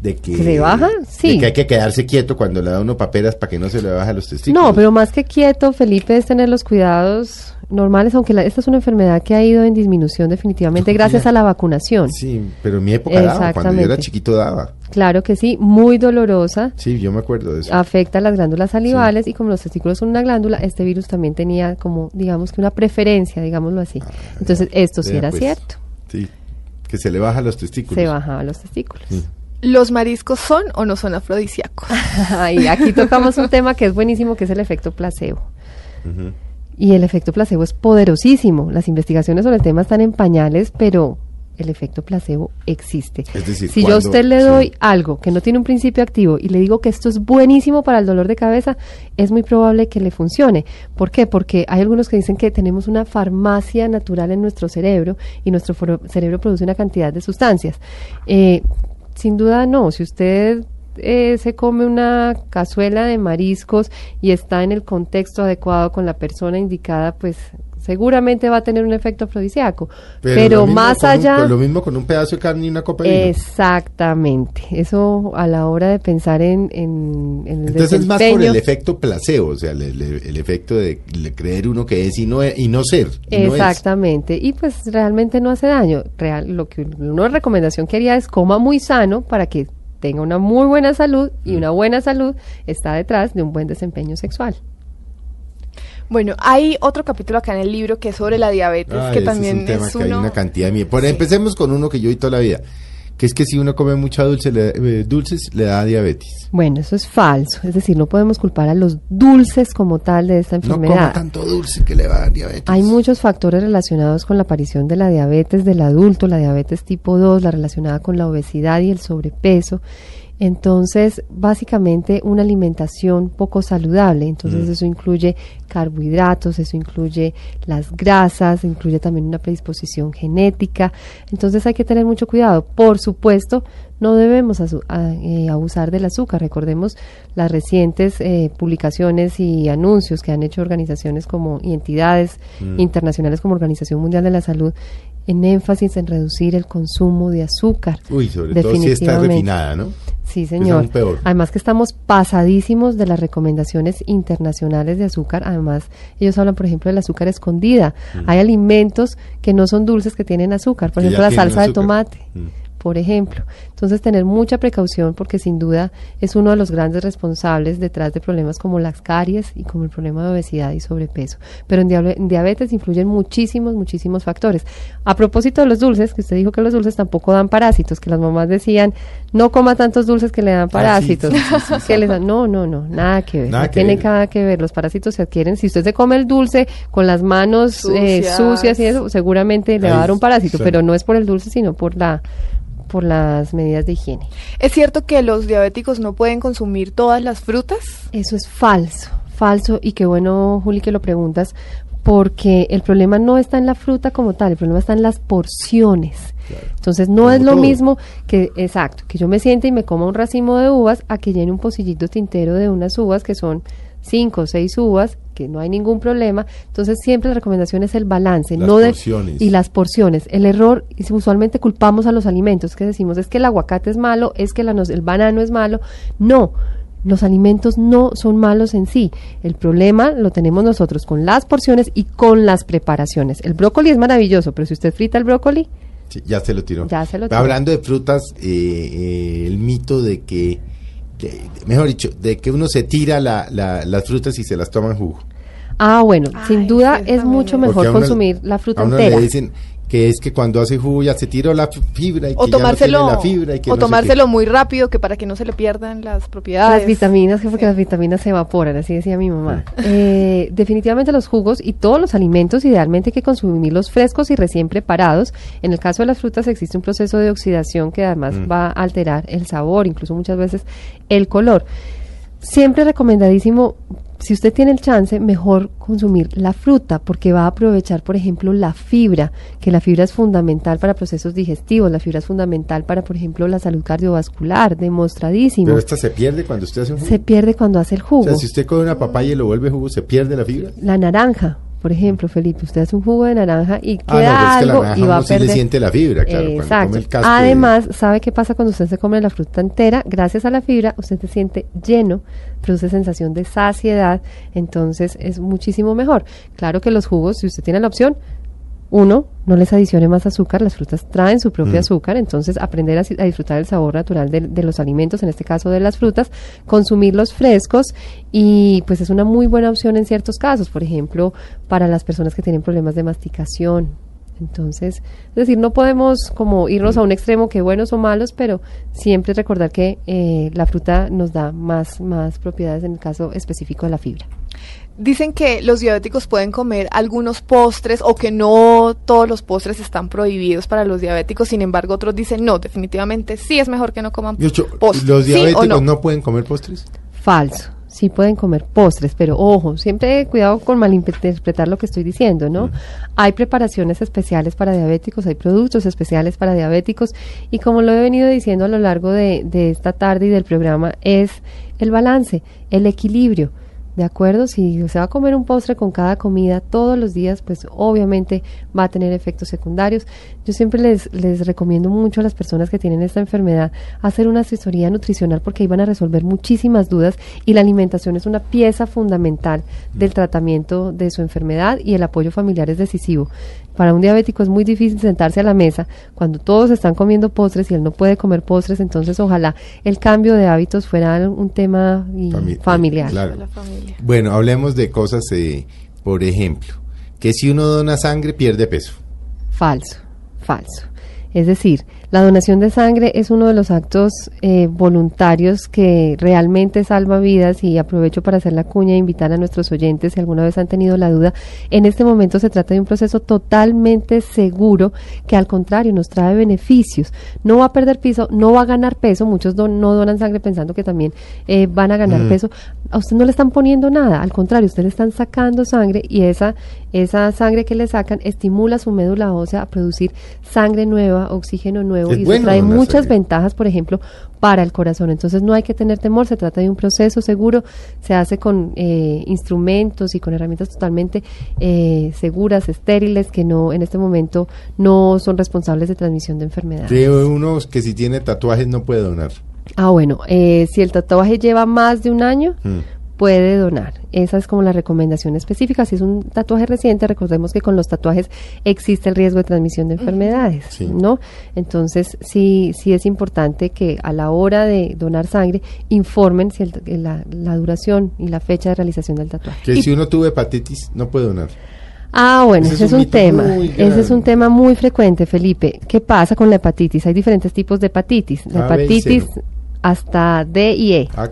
De que, ¿Que se baja? Sí. De que hay que quedarse quieto cuando le da uno paperas para que no se le baje los testículos. No, pero más que quieto, Felipe, es tener los cuidados normales, aunque la- esta es una enfermedad que ha ido en disminución definitivamente gracias a la vacunación. Sí, pero en mi época daba, cuando yo era chiquito daba. Claro que sí, muy dolorosa. Sí, yo me acuerdo de eso. afecta las glándulas salivales y como los testículos son una glándula, este virus también tenía como, digamos que una preferencia, digámoslo así. Entonces, esto sí era pues, cierto, Sí, que se le baja los testículos. se bajaba los testículos. Sí. ¿Los mariscos son o no son afrodisíacos? y aquí tocamos un tema que es buenísimo, que es el efecto placebo. Y el efecto placebo es poderosísimo. Las investigaciones sobre el tema están en pañales, pero el efecto placebo existe. Es decir, si yo a usted le sí. doy algo que no tiene un principio activo y le digo que esto es buenísimo para el dolor de cabeza, es muy probable que le funcione. ¿Por qué? Porque hay algunos que dicen que tenemos una farmacia natural en nuestro cerebro y nuestro cerebro produce una cantidad de sustancias. Eh, sin duda no. Si usted eh, se come una cazuela de mariscos y está en el contexto adecuado con la persona indicada, pues seguramente va a tener un efecto afrodisíaco. Pero, más un- allá... pues lo mismo con un pedazo de carne y una copa de vino. Exactamente. Eso a la hora de pensar en, en, en el Entonces es más por el efecto placebo, o sea, el, el- el efecto de, creer uno que es y no, es- y no ser. y no es. Exactamente. Y pues realmente no hace daño. Real, lo que una recomendación que haría es coma muy sano para que tenga una muy buena salud Mm. y una buena salud está detrás de un buen desempeño sexual. Bueno, hay otro capítulo acá en el libro que es sobre la diabetes, Ay, que también es un tema es que hay uno... una cantidad de miedo. Sí. empecemos con uno que yo oí toda la vida. que es que si uno come mucha dulce, le- eh, dulces le da diabetes. Bueno, eso es falso. Es decir, no podemos culpar a los dulces como tal de esta No coma enfermedad. tanto dulce que le va a dar diabetes. Hay muchos factores relacionados con la aparición de la diabetes del adulto, la diabetes tipo 2, la relacionada con la obesidad y el sobrepeso. Entonces, básicamente una alimentación poco saludable. Entonces, eso incluye carbohidratos, eso incluye las grasas, incluye también una predisposición genética. Entonces, hay que tener mucho cuidado. Por supuesto, no debemos eh, abusar del azúcar. Recordemos las recientes eh, publicaciones y anuncios que han hecho organizaciones como y entidades internacionales como Organización Mundial de la Salud en énfasis en reducir el consumo de azúcar. Uy, sobre todo si está refinada, ¿no? Sí, señor. peor. Además que estamos pasadísimos de las recomendaciones internacionales de azúcar. Además, ellos hablan, por ejemplo, del azúcar escondida. Hay alimentos que no son dulces que tienen azúcar. Por Mm. Que ejemplo, la salsa de tomate. Mm. Por ejemplo. Entonces, tener mucha precaución porque sin duda es uno de los grandes responsables detrás de problemas como las caries y como el problema de obesidad y sobrepeso. Pero en, diabe- en diabetes influyen muchísimos, muchísimos factores. A propósito de los dulces, que usted dijo que los dulces tampoco dan parásitos, que las mamás decían, no coma tantos dulces que le dan Ah, sí, parásitos. sí, sí, sí, sí. que les dan, no, no, no, nada que ver. Nada no que tiene ver. nada que ver. Los parásitos se adquieren. Si usted se come el dulce con las manos eh, Sucias. sucias y eso, seguramente le va a dar un parásito, pero no es por el dulce, sino por la por las medidas de higiene. ¿Es cierto que los diabéticos no pueden consumir todas las frutas? Eso es falso, falso y qué bueno, Juli, que lo preguntas, porque el problema no está en la fruta como tal, el problema está en las porciones. Entonces no Como es lo todo. mismo que, exacto, que yo me siente y me coma un racimo de uvas a que llene un pocillito tintero de unas uvas que son cinco o seis uvas, que no hay ningún problema. Entonces siempre la recomendación es el balance, Las no de y las porciones. El error, y usualmente culpamos a los alimentos, que decimos es que el aguacate es malo, es que la el banano es malo. No, los alimentos no son malos en sí. El problema lo tenemos nosotros con las porciones y con las preparaciones. El brócoli es maravilloso, pero si usted frita el brócoli, Sí, ya se lo tiró. Ya se lo tiró. Hablando de frutas, eh, eh, el mito de que, de- mejor dicho, de que uno se tira la- la- las frutas y se las toma en jugo. ah, bueno, Ay, sin duda es mucho mejor uno- consumir la fruta a uno entera. le dicen que es que cuando hace jugo ya se tiró la fibra y que O ya no tomárselo, tiene la fibra y que o no sé qué. tomárselo muy rápido que para que no se le pierdan las propiedades. Las vitaminas, que porque Sí. las vitaminas se evaporan, así decía mi mamá. Eh, definitivamente los jugos y todos los alimentos idealmente hay que consumirlos frescos y recién preparados. En el caso de las frutas existe un proceso de oxidación que además va a alterar el sabor, incluso muchas veces el color. Siempre recomendadísimo, si usted tiene el chance, mejor consumir la fruta porque va a aprovechar, por ejemplo, la fibra, que la fibra es fundamental para procesos digestivos, la fibra es fundamental para, por ejemplo, la salud cardiovascular, demostradísimo Pero esta se pierde cuando usted hace un jugo. se pierde cuando hace el o jugo. sea, si usted coge una papaya y lo vuelve jugo, ¿se pierde la fibra? La naranja, por ejemplo, Felipe, usted hace un jugo de naranja y Ah, no, queda pero es que la algo y va uno a sí le perder. siente la fibra, claro, cuando Exacto. come el casco de- Además, ¿sabe qué pasa cuando usted se come la fruta entera? Gracias a la fibra, usted se siente lleno, produce sensación de saciedad, entonces es muchísimo mejor. Claro que los jugos, si usted tiene la opción, uno, no les adicione más azúcar, las frutas traen su propio Mm. azúcar, entonces aprender a, disfrutar el sabor natural de, de los alimentos, en este caso de las frutas, consumirlos frescos y pues es una muy buena opción en ciertos casos, por ejemplo, para las personas que tienen problemas de masticación. Entonces, es decir, no podemos como irnos a un extremo que buenos o malos, pero siempre recordar que eh, la fruta nos da más, más propiedades en el caso específico de la fibra. Dicen que los diabéticos pueden comer algunos postres o que no todos los postres están prohibidos para los diabéticos, sin embargo otros dicen no, definitivamente sí es mejor que no coman postres. ¿Los ¿sí o diabéticos no? no? pueden comer postres? Falso. Sí pueden comer postres, pero ojo, siempre cuidado con malinterpretar lo que estoy diciendo, ¿no? Hay preparaciones especiales para diabéticos, hay productos especiales para diabéticos y como lo he venido diciendo a lo largo de, de esta tarde y del programa, es el balance, el equilibrio. ¿De acuerdo? Si se va a comer un postre con cada comida todos los días, pues obviamente va a tener efectos secundarios. Yo siempre les, les recomiendo mucho a las personas que tienen esta enfermedad hacer una asesoría nutricional porque ahí van a resolver muchísimas dudas y la alimentación es una pieza fundamental del tratamiento de su enfermedad y el apoyo familiar es decisivo. Para un diabético es muy difícil sentarse a la mesa cuando todos están comiendo postres y él no puede comer postres, entonces ojalá el cambio de hábitos fuera un tema y Fami- familiar. claro. La familia. Bueno, hablemos de cosas, eh, por ejemplo, que si uno dona sangre pierde peso. Falso, falso. Es decir, la donación de sangre es uno de los actos eh, voluntarios que realmente salva vidas y aprovecho para hacer la cuña e invitar a nuestros oyentes si alguna vez han tenido la duda. En este momento se trata de un proceso totalmente seguro que al contrario nos trae beneficios. No va a perder piso, no va a ganar peso. Muchos don- no donan sangre pensando que también eh, van a ganar peso. A usted no le están poniendo nada, al contrario, usted le están sacando sangre y esa, esa sangre que le sacan estimula su médula ósea a producir sangre nueva, oxígeno nuevo Es y eso bueno trae muchas ventajas, por ejemplo, para el corazón. Entonces no hay que tener temor, se trata de un proceso seguro, se hace con eh, instrumentos y con herramientas totalmente eh, seguras, estériles, que no en este momento no son responsables de transmisión de enfermedades. Creo uno que si tiene tatuajes no puede donar. Ah, bueno, eh, si el tatuaje lleva más de un año, Mm. puede donar. Esa es como la recomendación específica. Si es un tatuaje reciente, recordemos que con los tatuajes existe el riesgo de transmisión de enfermedades, Sí. ¿no? Entonces, sí, sí es importante que a la hora de donar sangre informen si el- la, la duración y la fecha de realización del tatuaje. Que si uno tuvo hepatitis no puede donar. Ah, bueno, Ese ese, es un tema. muy Ese es un tema muy frecuente, Felipe. ¿Qué pasa con la hepatitis? Hay diferentes tipos de hepatitis. La A, B y hepatitis hasta D y E. Ah.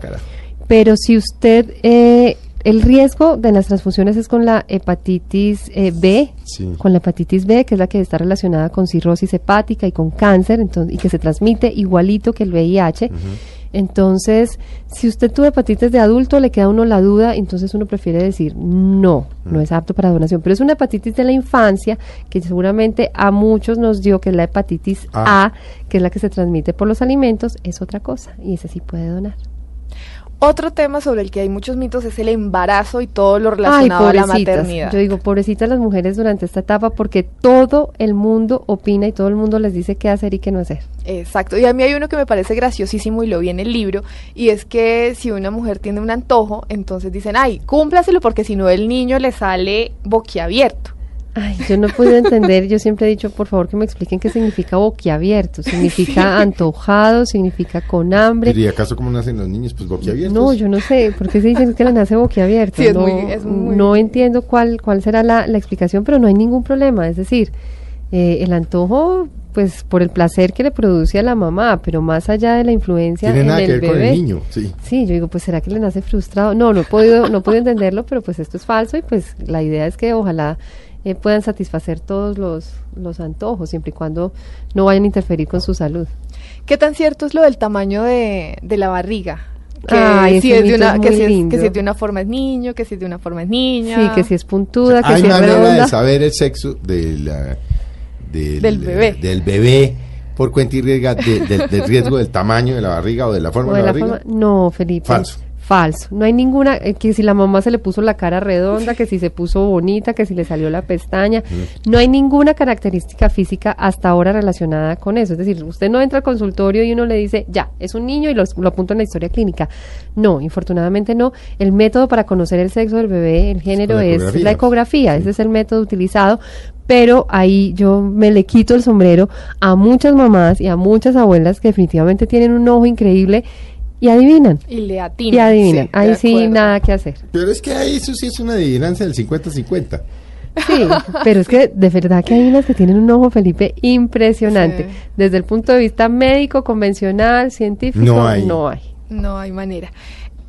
Pero si usted, eh, el riesgo de las transfusiones es con la hepatitis eh, B, Sí. con la hepatitis B, que es la que está relacionada con cirrosis hepática y con cáncer, entonces, y que se transmite igualito que el VIH. Entonces, si usted tuvo hepatitis de adulto, le queda a uno la duda, entonces uno prefiere decir no, no es apto para donación. Pero es una hepatitis de la infancia que seguramente a muchos nos dio, que es la hepatitis Ah. A, que es la que se transmite por los alimentos, es otra cosa, y ese sí puede donar. Otro tema sobre el que hay muchos mitos es el embarazo y todo lo Ay, relacionado a la maternidad. Yo digo, pobrecitas las mujeres durante esta etapa porque todo el mundo opina y todo el mundo les dice qué hacer y qué no hacer. Exacto, y a mí hay uno que me parece graciosísimo y lo vi en el libro, y es que si una mujer tiene un antojo, entonces dicen, ay, cúmplaselo porque si no el niño le sale boquiabierto. Ay, yo no he podido entender, yo siempre he dicho, por favor, que me expliquen qué significa boquiabierto. Significa antojado, significa con hambre. ¿Y acaso cómo nacen los niños? Pues boquiabiertos. No, yo no sé, ¿por qué se dicen que le nace boquiabierto? Sí, es no, muy- es muy- no entiendo cuál, cuál será la, la explicación, pero no hay ningún problema. Es decir, eh, el antojo, pues por el placer que le produce a la mamá, pero más allá de la influencia Tiene en nada el que ver bebé. con el niño. Sí. Sí, yo digo, pues será que le nace frustrado. No, no he podido, no he podido entenderlo, pero pues esto es falso y pues la idea es que ojalá eh, puedan satisfacer todos los, los antojos, siempre y cuando no vayan a interferir con su salud. ¿Qué tan cierto es lo del tamaño de, de la barriga? Que, Ay, si es de una, es que, si es, lindo. que si es de una forma es niño, que si es de una forma es niña. Sí, que si es puntuda, que Hay si es manera redonda. de saber el sexo de la- del, Del bebé. del bebé por cuenta y de- de- del riesgo del tamaño de la barriga o de la forma O de de la la barriga. forma- No, Felipe. Falso. Falso. No hay ninguna, eh, que si la mamá se le puso la cara redonda, que si se puso bonita, que si le salió la pestaña. No hay ninguna característica física hasta ahora relacionada con eso. Es decir, usted no entra al consultorio y uno le dice, ya, es un niño y lo, lo apunta en la historia clínica. No, infortunadamente no. El método para conocer el sexo del bebé, el género, la es la ecografía. Ese es el método utilizado. Pero ahí yo me le quito el sombrero a muchas mamás y a muchas abuelas que definitivamente tienen un ojo increíble y adivinan. Y le atinan. Y adivinan. sí, Ahí sí, acuerdo. nada que hacer. Pero es que ahí eso sí es una adivinanza del 50-50. Sí, pero es que de verdad que hay unas que tienen un ojo, Felipe, impresionante. Sí. Desde el punto de vista médico, convencional, científico, No hay. No hay. No hay manera.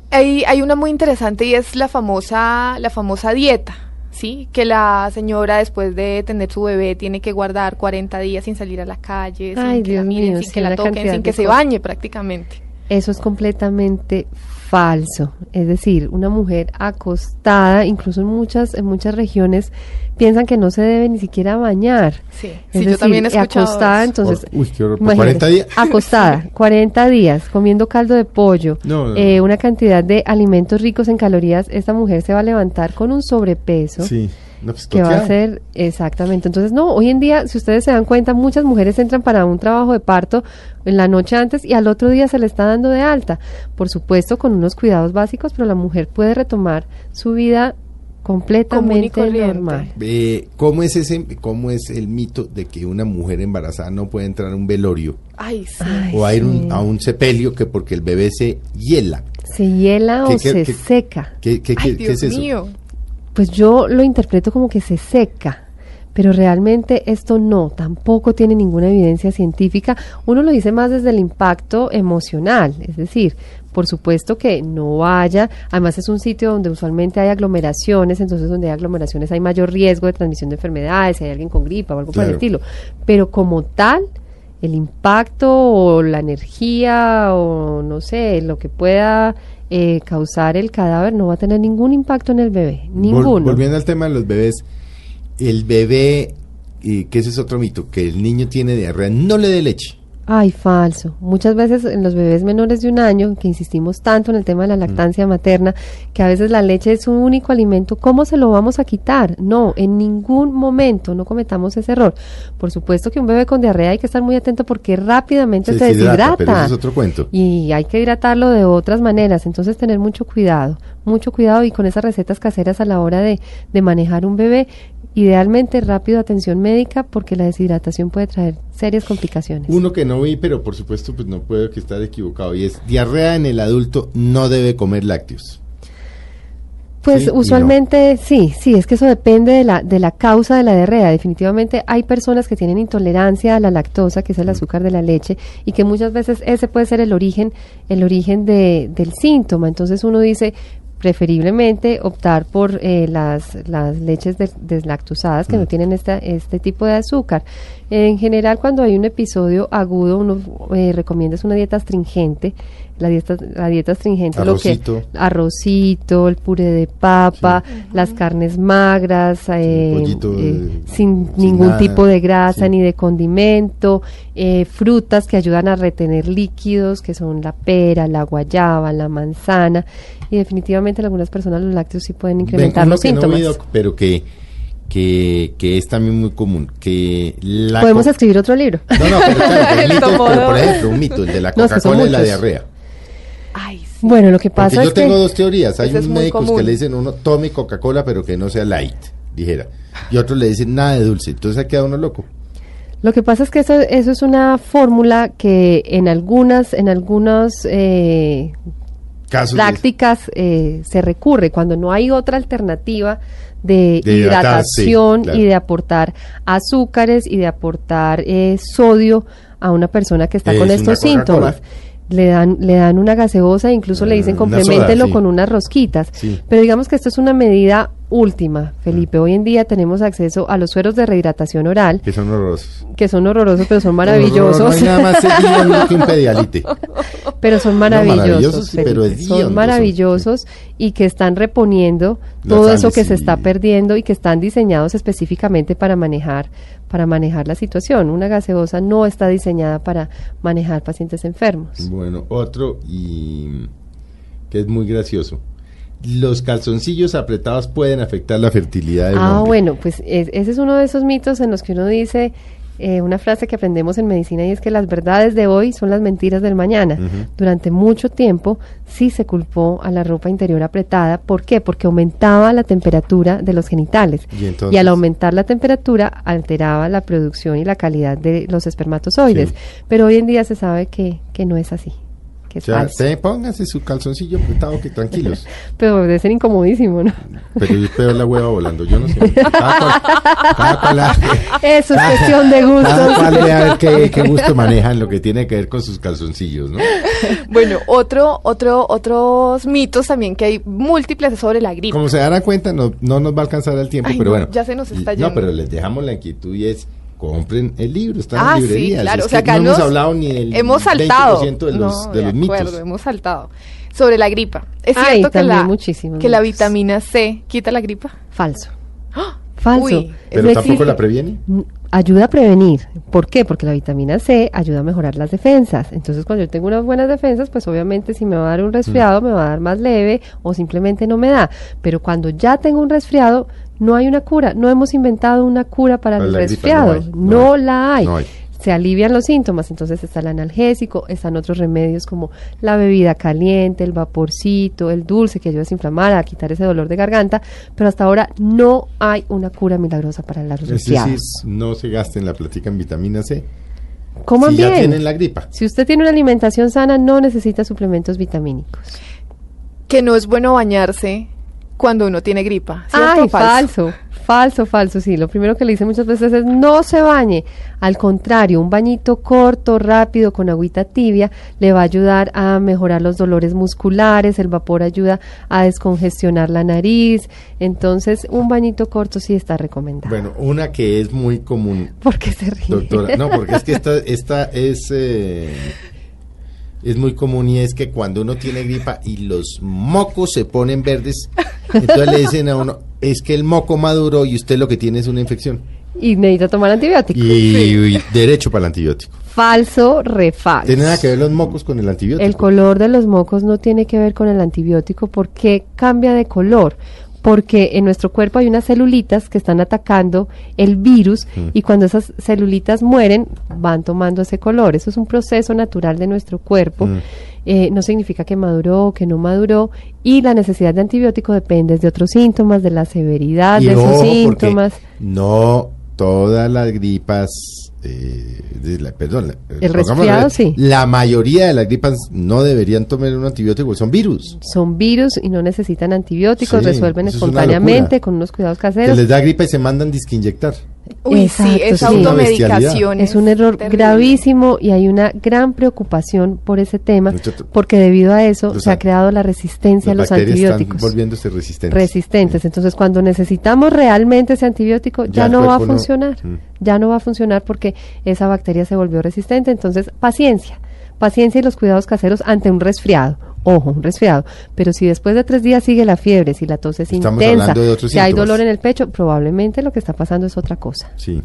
Hay, hay una muy interesante y es la famosa, la famosa dieta, ¿sí? Que la señora después de tener su bebé tiene que guardar 40 días sin salir a la calle, sin Ay, que la miren, mío, sin que la toquen, sin que se bañe prácticamente. Eso es completamente falso. Es decir, una mujer acostada, incluso en muchas, en muchas regiones, piensan que no se debe ni siquiera bañar. Sí, Es sí, yo decir, también he escuchado acostada, eso. entonces, Por- uy, qué horror, ¿por imagínate, 40 días? acostada, 40 días, comiendo caldo de pollo, No, no, no. eh, una cantidad de alimentos ricos en calorías, esta mujer se va a levantar con un sobrepeso. Sí. No, pues, que va a ser exactamente. Entonces, no, hoy en día, si ustedes se dan cuenta, muchas mujeres entran para un trabajo de parto en la noche antes y al otro día se le está dando de alta. Por supuesto, con unos cuidados básicos, pero la mujer puede retomar su vida completamente normal. Eh, ¿cómo, es ese, ¿Cómo es el mito de que una mujer embarazada no puede entrar a un velorio Ay, sí. Ay, o a ir un- sí. a un sepelio que porque el bebé se hiela? Se hiela ¿Qué- o qué- se qué- seca. ¿Qué, qué, Ay, Dios es eso? mío. Pues yo lo interpreto como que se seca. pero realmente esto no, tampoco tiene ninguna evidencia científica. Uno lo dice más desde el impacto emocional, es decir, por supuesto que no vaya, además es un sitio donde usualmente hay aglomeraciones, entonces donde hay aglomeraciones hay mayor riesgo de transmisión de enfermedades, si hay alguien con gripa o algo por el estilo, pero como tal, el impacto o la energía o no sé, lo que pueda eh, causar el cadáver no va a tener ningún impacto en el bebé, ninguno. volviendo al tema de los bebés, el bebé, y que ese es otro mito, que el niño tiene diarrea, no le dé leche. Ay, falso. Muchas veces en los bebés menores de un año, que insistimos tanto en el tema de la lactancia materna, que a veces la leche es su único alimento, ¿cómo se lo vamos a quitar? No, en ningún momento no cometamos ese error. Por supuesto que un bebé con diarrea hay que estar muy atento porque rápidamente se, deshidrata. pero ese es otro cuento. Y hay que hidratarlo de otras maneras, entonces tener mucho cuidado, mucho cuidado y con esas recetas caseras a la hora de, de manejar un bebé, idealmente rápido atención médica porque la deshidratación puede traer serias complicaciones. Uno que no vi, pero por supuesto pues no puedo que estar equivocado, y es diarrea en el adulto no debe comer lácteos. Pues Sí y no. usualmente sí, sí, es que eso depende de la, de la causa de la diarrea. Definitivamente hay personas que tienen intolerancia a la lactosa, que es el azúcar de la leche, y que muchas veces ese puede ser el origen, el origen de, del síntoma. Entonces uno dice preferiblemente optar por eh, las, las leches des- deslactosadas que no Mm. tienen esta, este tipo de azúcar. En general, cuando hay un episodio agudo, uno eh, recomienda una dieta astringente. La dieta, la dieta astringente lo Arrocito. que arrocito, el puré de papa, las carnes magras, eh, eh, sin, sin ningún nada, tipo de grasa sí. ni de condimento, eh, frutas que ayudan a retener líquidos, que son la pera, la guayaba, la manzana, y definitivamente en algunas personas los lácteos sí pueden incrementar Ven, los no síntomas. doc, pero que, que, que es también muy común, que la Podemos escribir otro libro. No, no, pero claro, mito, pero por ejemplo, un mito, el de la No, es que son Coca-Cola y la diarrea. Ay, sí. Bueno, lo que Porque pasa yo es tengo que dos teorías. Hay unos médicos común. que le dicen uno tome Coca-Cola pero que no sea light, dijera. Y otros le dicen nada de dulce. Entonces ha quedado uno loco. Lo que pasa es que eso, eso es una fórmula que en algunas, en algunas eh, Casos prácticas eh, se recurre cuando no hay otra alternativa de, hidratación claro. y de aportar azúcares y de aportar eh, sodio a una persona que está Es con estos síntomas. Le dan, le dan una gaseosa, incluso le dicen soda, sí. con unas rosquitas. Sí. Pero digamos que esto es una medida última, Felipe. Hoy en día tenemos acceso a los sueros de rehidratación oral, que son horrorosos. que son horrorosos, pero son No, maravillosos. no hay nada más que un pedialite. pero son maravillosos, pero hediondos son son, maravillosos y que están reponiendo todo eso que se está perdiendo y que están diseñados específicamente para manejar para manejar la situación. Una gaseosa no está diseñada para manejar pacientes enfermos. Bueno, otro y que es muy gracioso. Los calzoncillos apretados pueden afectar la fertilidad del Ah, hombre. bueno, pues es- ese es uno de esos mitos en los que uno dice eh, una frase que aprendemos en medicina y es que las verdades de hoy son las mentiras del mañana. Durante mucho tiempo sí se culpó a la ropa interior apretada. ¿Por qué? Porque aumentaba la temperatura de los genitales. Y al aumentar la temperatura alteraba la producción y la calidad de los espermatozoides. Sí. Pero hoy en día se sabe que, que no es así, que O es sea, falso. te póngase su calzoncillo apretado que tranquilos. Pero debe ser incomodísimo, ¿no? Pero es peor la hueva volando, yo no sé. Cada Eso es cuestión de ve a ver qué, qué gusto maneja en lo que tiene que ver con sus calzoncillos, ¿no? Bueno, otro, otro, otros mitos también que hay múltiples es sobre la gripe. Como se darán cuenta, no, no nos va a alcanzar el tiempo, Ay, pero no, bueno. ya se nos está No, yendo. pero les dejamos la inquietud y es, compren el libro, está Ah, en sí, librerías. claro. Es o sea, acá no hemos hablado ni del hemos saltado. 20% de los, No, de los acuerdo, mitos. hemos saltado. Sobre la gripa. ¿Es Ay, cierto que, la, que la vitamina C quita la gripa? Falso. Falso. Uy, Pero No tampoco existe- la previene. Ayuda a prevenir. ¿Por qué? Porque la vitamina C ayuda a mejorar las defensas. Entonces, cuando yo tengo unas buenas defensas, pues obviamente si me va a dar un resfriado, me va a dar más leve o simplemente no me da. Pero cuando ya tengo un resfriado, no hay una cura. No hemos inventado una cura para el gripa, resfriado. no hay, No, la hay. no hay. Se alivian los síntomas, entonces está el analgésico, están otros remedios como la bebida caliente, el vaporcito, el dulce que ayuda a desinflamar, a quitar ese dolor de garganta, pero hasta ahora no hay una cura milagrosa para decir, resfriados. no se gasten la platica en vitamina C. Coman si bien. ya tienen la gripa. Si usted tiene una alimentación sana, no necesita suplementos vitamínicos. Que no es bueno bañarse cuando uno tiene gripa. ¿cierto Ay, falso. Falso, falso, sí. Lo primero que le dicen muchas veces es no se bañe. Al contrario, un bañito corto, rápido, con agüita tibia, le va a ayudar a mejorar los dolores musculares, el vapor ayuda a descongestionar la nariz. Entonces, un bañito corto sí está recomendado. Bueno, una que es muy común, ¿Por qué se ríe? doctora. No, porque es que esta, esta es, eh, es muy común y es que cuando uno tiene gripa y los mocos se ponen verdes, entonces le dicen a uno, es que el moco maduró y usted lo que tiene es una infección. Y necesita tomar antibiótico. Y, y derecho para el antibiótico. Falso, refalso. ¿Tiene nada que ver los mocos con el antibiótico? El color de los mocos no tiene que ver con el antibiótico. ¿Por qué cambia de color? Porque en nuestro cuerpo hay unas celulitas que están atacando el virus Mm. y cuando esas celulitas mueren van tomando ese color. Eso es un proceso natural de nuestro cuerpo. Mm. Eh, no significa que maduró o que no maduró y la necesidad de antibiótico depende de otros síntomas, de la severidad Y de esos síntomas. No todas las gripas, eh, de la- perdón, la- El resfriado, sí. La mayoría de las gripas no deberían tomar un antibiótico, son virus. Son virus y no necesitan antibióticos, Sí, resuelven es espontáneamente con unos cuidados Que caseros. les da gripa y se mandan disque inyectar. Uy, sí, automedicación. Es un error terrible. gravísimo y hay una gran preocupación por ese tema, porque debido a eso Los se ha creado la resistencia a los antibióticos. están volviéndose resistentes. Resistentes. Entonces, cuando necesitamos realmente ese antibiótico, ya, no va a no- funcionar. Mm. Ya no va a funcionar porque esa bacteria se volvió resistente. Entonces, paciencia. Paciencia y los cuidados caseros ante un resfriado. Ojo, un resfriado. Pero si después de tres días sigue la fiebre, si la tos es Estamos intensa, hablando de otros si hay dolor en el pecho, probablemente lo que está pasando es otra cosa. Sí.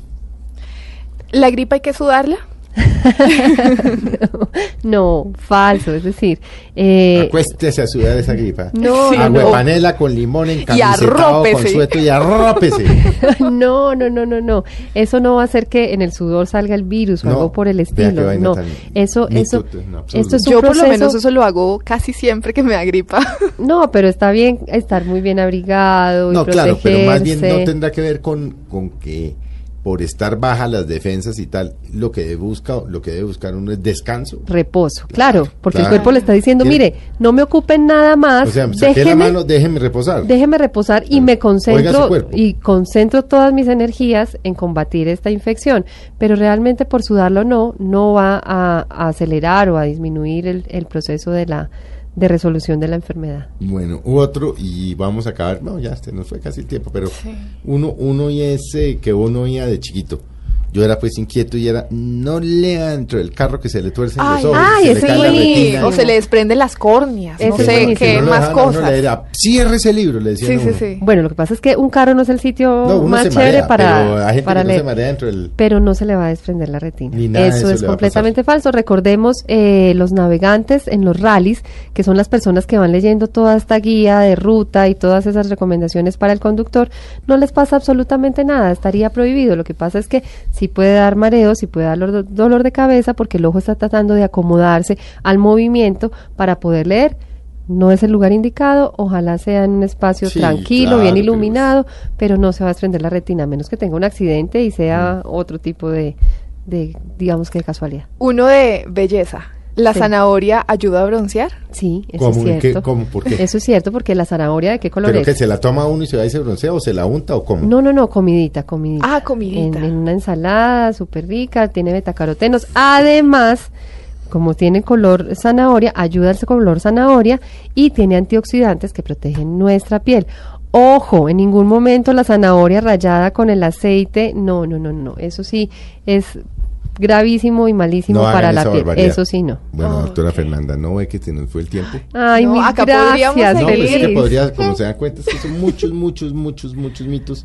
¿La gripa hay que sudarla? No, falso. Es decir, eh, Acuéstese a sudar esa gripa. No, Sí, Agua de no. panela con limón encamisetado con sueto y arrópese. no, no, no, no, no. Eso no va a hacer que en el sudor salga el virus o No, algo por el estilo. No, eso, eso, no, esto es un Yo por lo menos eso lo hago casi siempre que me da gripa. No, pero está bien estar muy bien abrigado y No, claro, pero más bien no tendrá que ver con, con que por estar bajas las defensas y tal, lo que debe buscar, lo que debe buscar uno es descanso. Reposo, claro, porque claro. el cuerpo le está diciendo, mire, no me ocupen nada más, O sea, saqué la déjeme, mano, déjeme reposar. déjeme reposar y me concentro y concentro todas mis energías en combatir esta infección, pero realmente por sudarlo no, no va a, a acelerar o a disminuir el, el proceso de la de resolución de la enfermedad. Bueno, otro, y vamos a acabar, no, ya se nos fue casi el tiempo, pero uno, uno y ese que uno oía de chiquito. Yo era pues inquieto y era, no lea dentro del carro que se le tuercen Ay, los ojos, ay, se le ese cae la retina. o se le desprenden las córneas, no Ese sé buenísimo. qué no más cosas. leer, "Ah, cierre ese libro, le decían Sí, sí, sí. Bueno, lo que pasa es que un carro no es el sitio No, uno más se chévere marea, para, pero hay gente para que no leer. se marea dentro del... pero no se le va a desprender la retina. Ni nada de eso, eso es completamente falso. Recordemos eh, los navegantes en los rallies, que son las personas que van leyendo toda esta guía de ruta y todas esas recomendaciones para el conductor, no les pasa absolutamente nada, estaría prohibido. Lo que pasa es que sí puede dar mareo, sí puede dar dolor, dolor de cabeza, porque el ojo está tratando de acomodarse al movimiento para poder leer. No es el lugar indicado, ojalá sea en un espacio Sí, tranquilo, claro, bien pero iluminado, pero no se va a desprender la retina, a menos que tenga un accidente y sea otro tipo de, de, digamos que de casualidad. Uno de belleza. ¿La Sí. zanahoria ayuda a broncear? Sí, eso ¿Cómo? es cierto. ¿Cómo? ¿Por qué? Eso es cierto porque la zanahoria, ¿de qué color ¿Pero es? que se la toma uno y se va y se broncea o se la unta o cómo? No, no, no, comidita, comidita. Ah, comidita. En, en una ensalada súper rica, tiene betacarotenos. Además, como tiene color zanahoria, ayuda al color zanahoria y tiene antioxidantes que protegen nuestra piel. Ojo, en ningún momento la zanahoria rallada con el aceite, no, no, no, no, eso sí es gravísimo y malísimo No para la piel. barbaridad. Eso sí no. Bueno, doctora. Fernanda, ¿no ve que se nos fue el tiempo? Ay, No, mil acá gracias, No, pues es que podría, como se dan cuenta, es que son muchos, muchos, muchos, muchos mitos.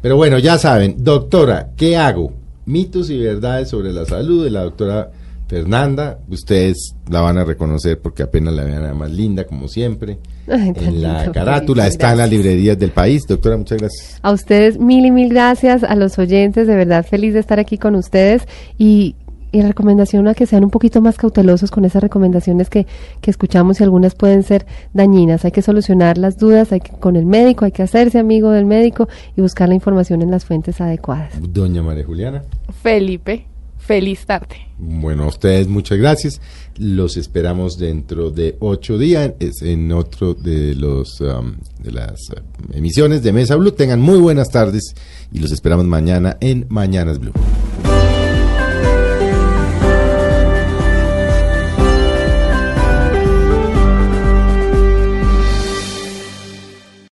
Pero bueno, ya saben, doctora, ¿qué hago? Mitos y verdades sobre la salud de la doctora Fernanda. Ustedes la van a reconocer porque apenas la vean más linda, como siempre. Ay, en la lindo, carátula, está en las librerías del país. Doctora, muchas gracias. A ustedes mil y mil gracias, a los oyentes, de verdad feliz de estar aquí con ustedes y, y la recomendación a que sean un poquito más cautelosos con esas recomendaciones que, que escuchamos y algunas pueden ser dañinas. Hay que solucionar las dudas hay que, con el médico, hay que hacerse amigo del médico y buscar la información en las fuentes adecuadas. Doña María Juliana. Felipe. Feliz tarde. Bueno, a ustedes muchas gracias. Los esperamos dentro de ocho días en otro de los um, de las uh, emisiones de Mesa Blue. Tengan muy buenas tardes y los esperamos mañana en Mañanas Blue.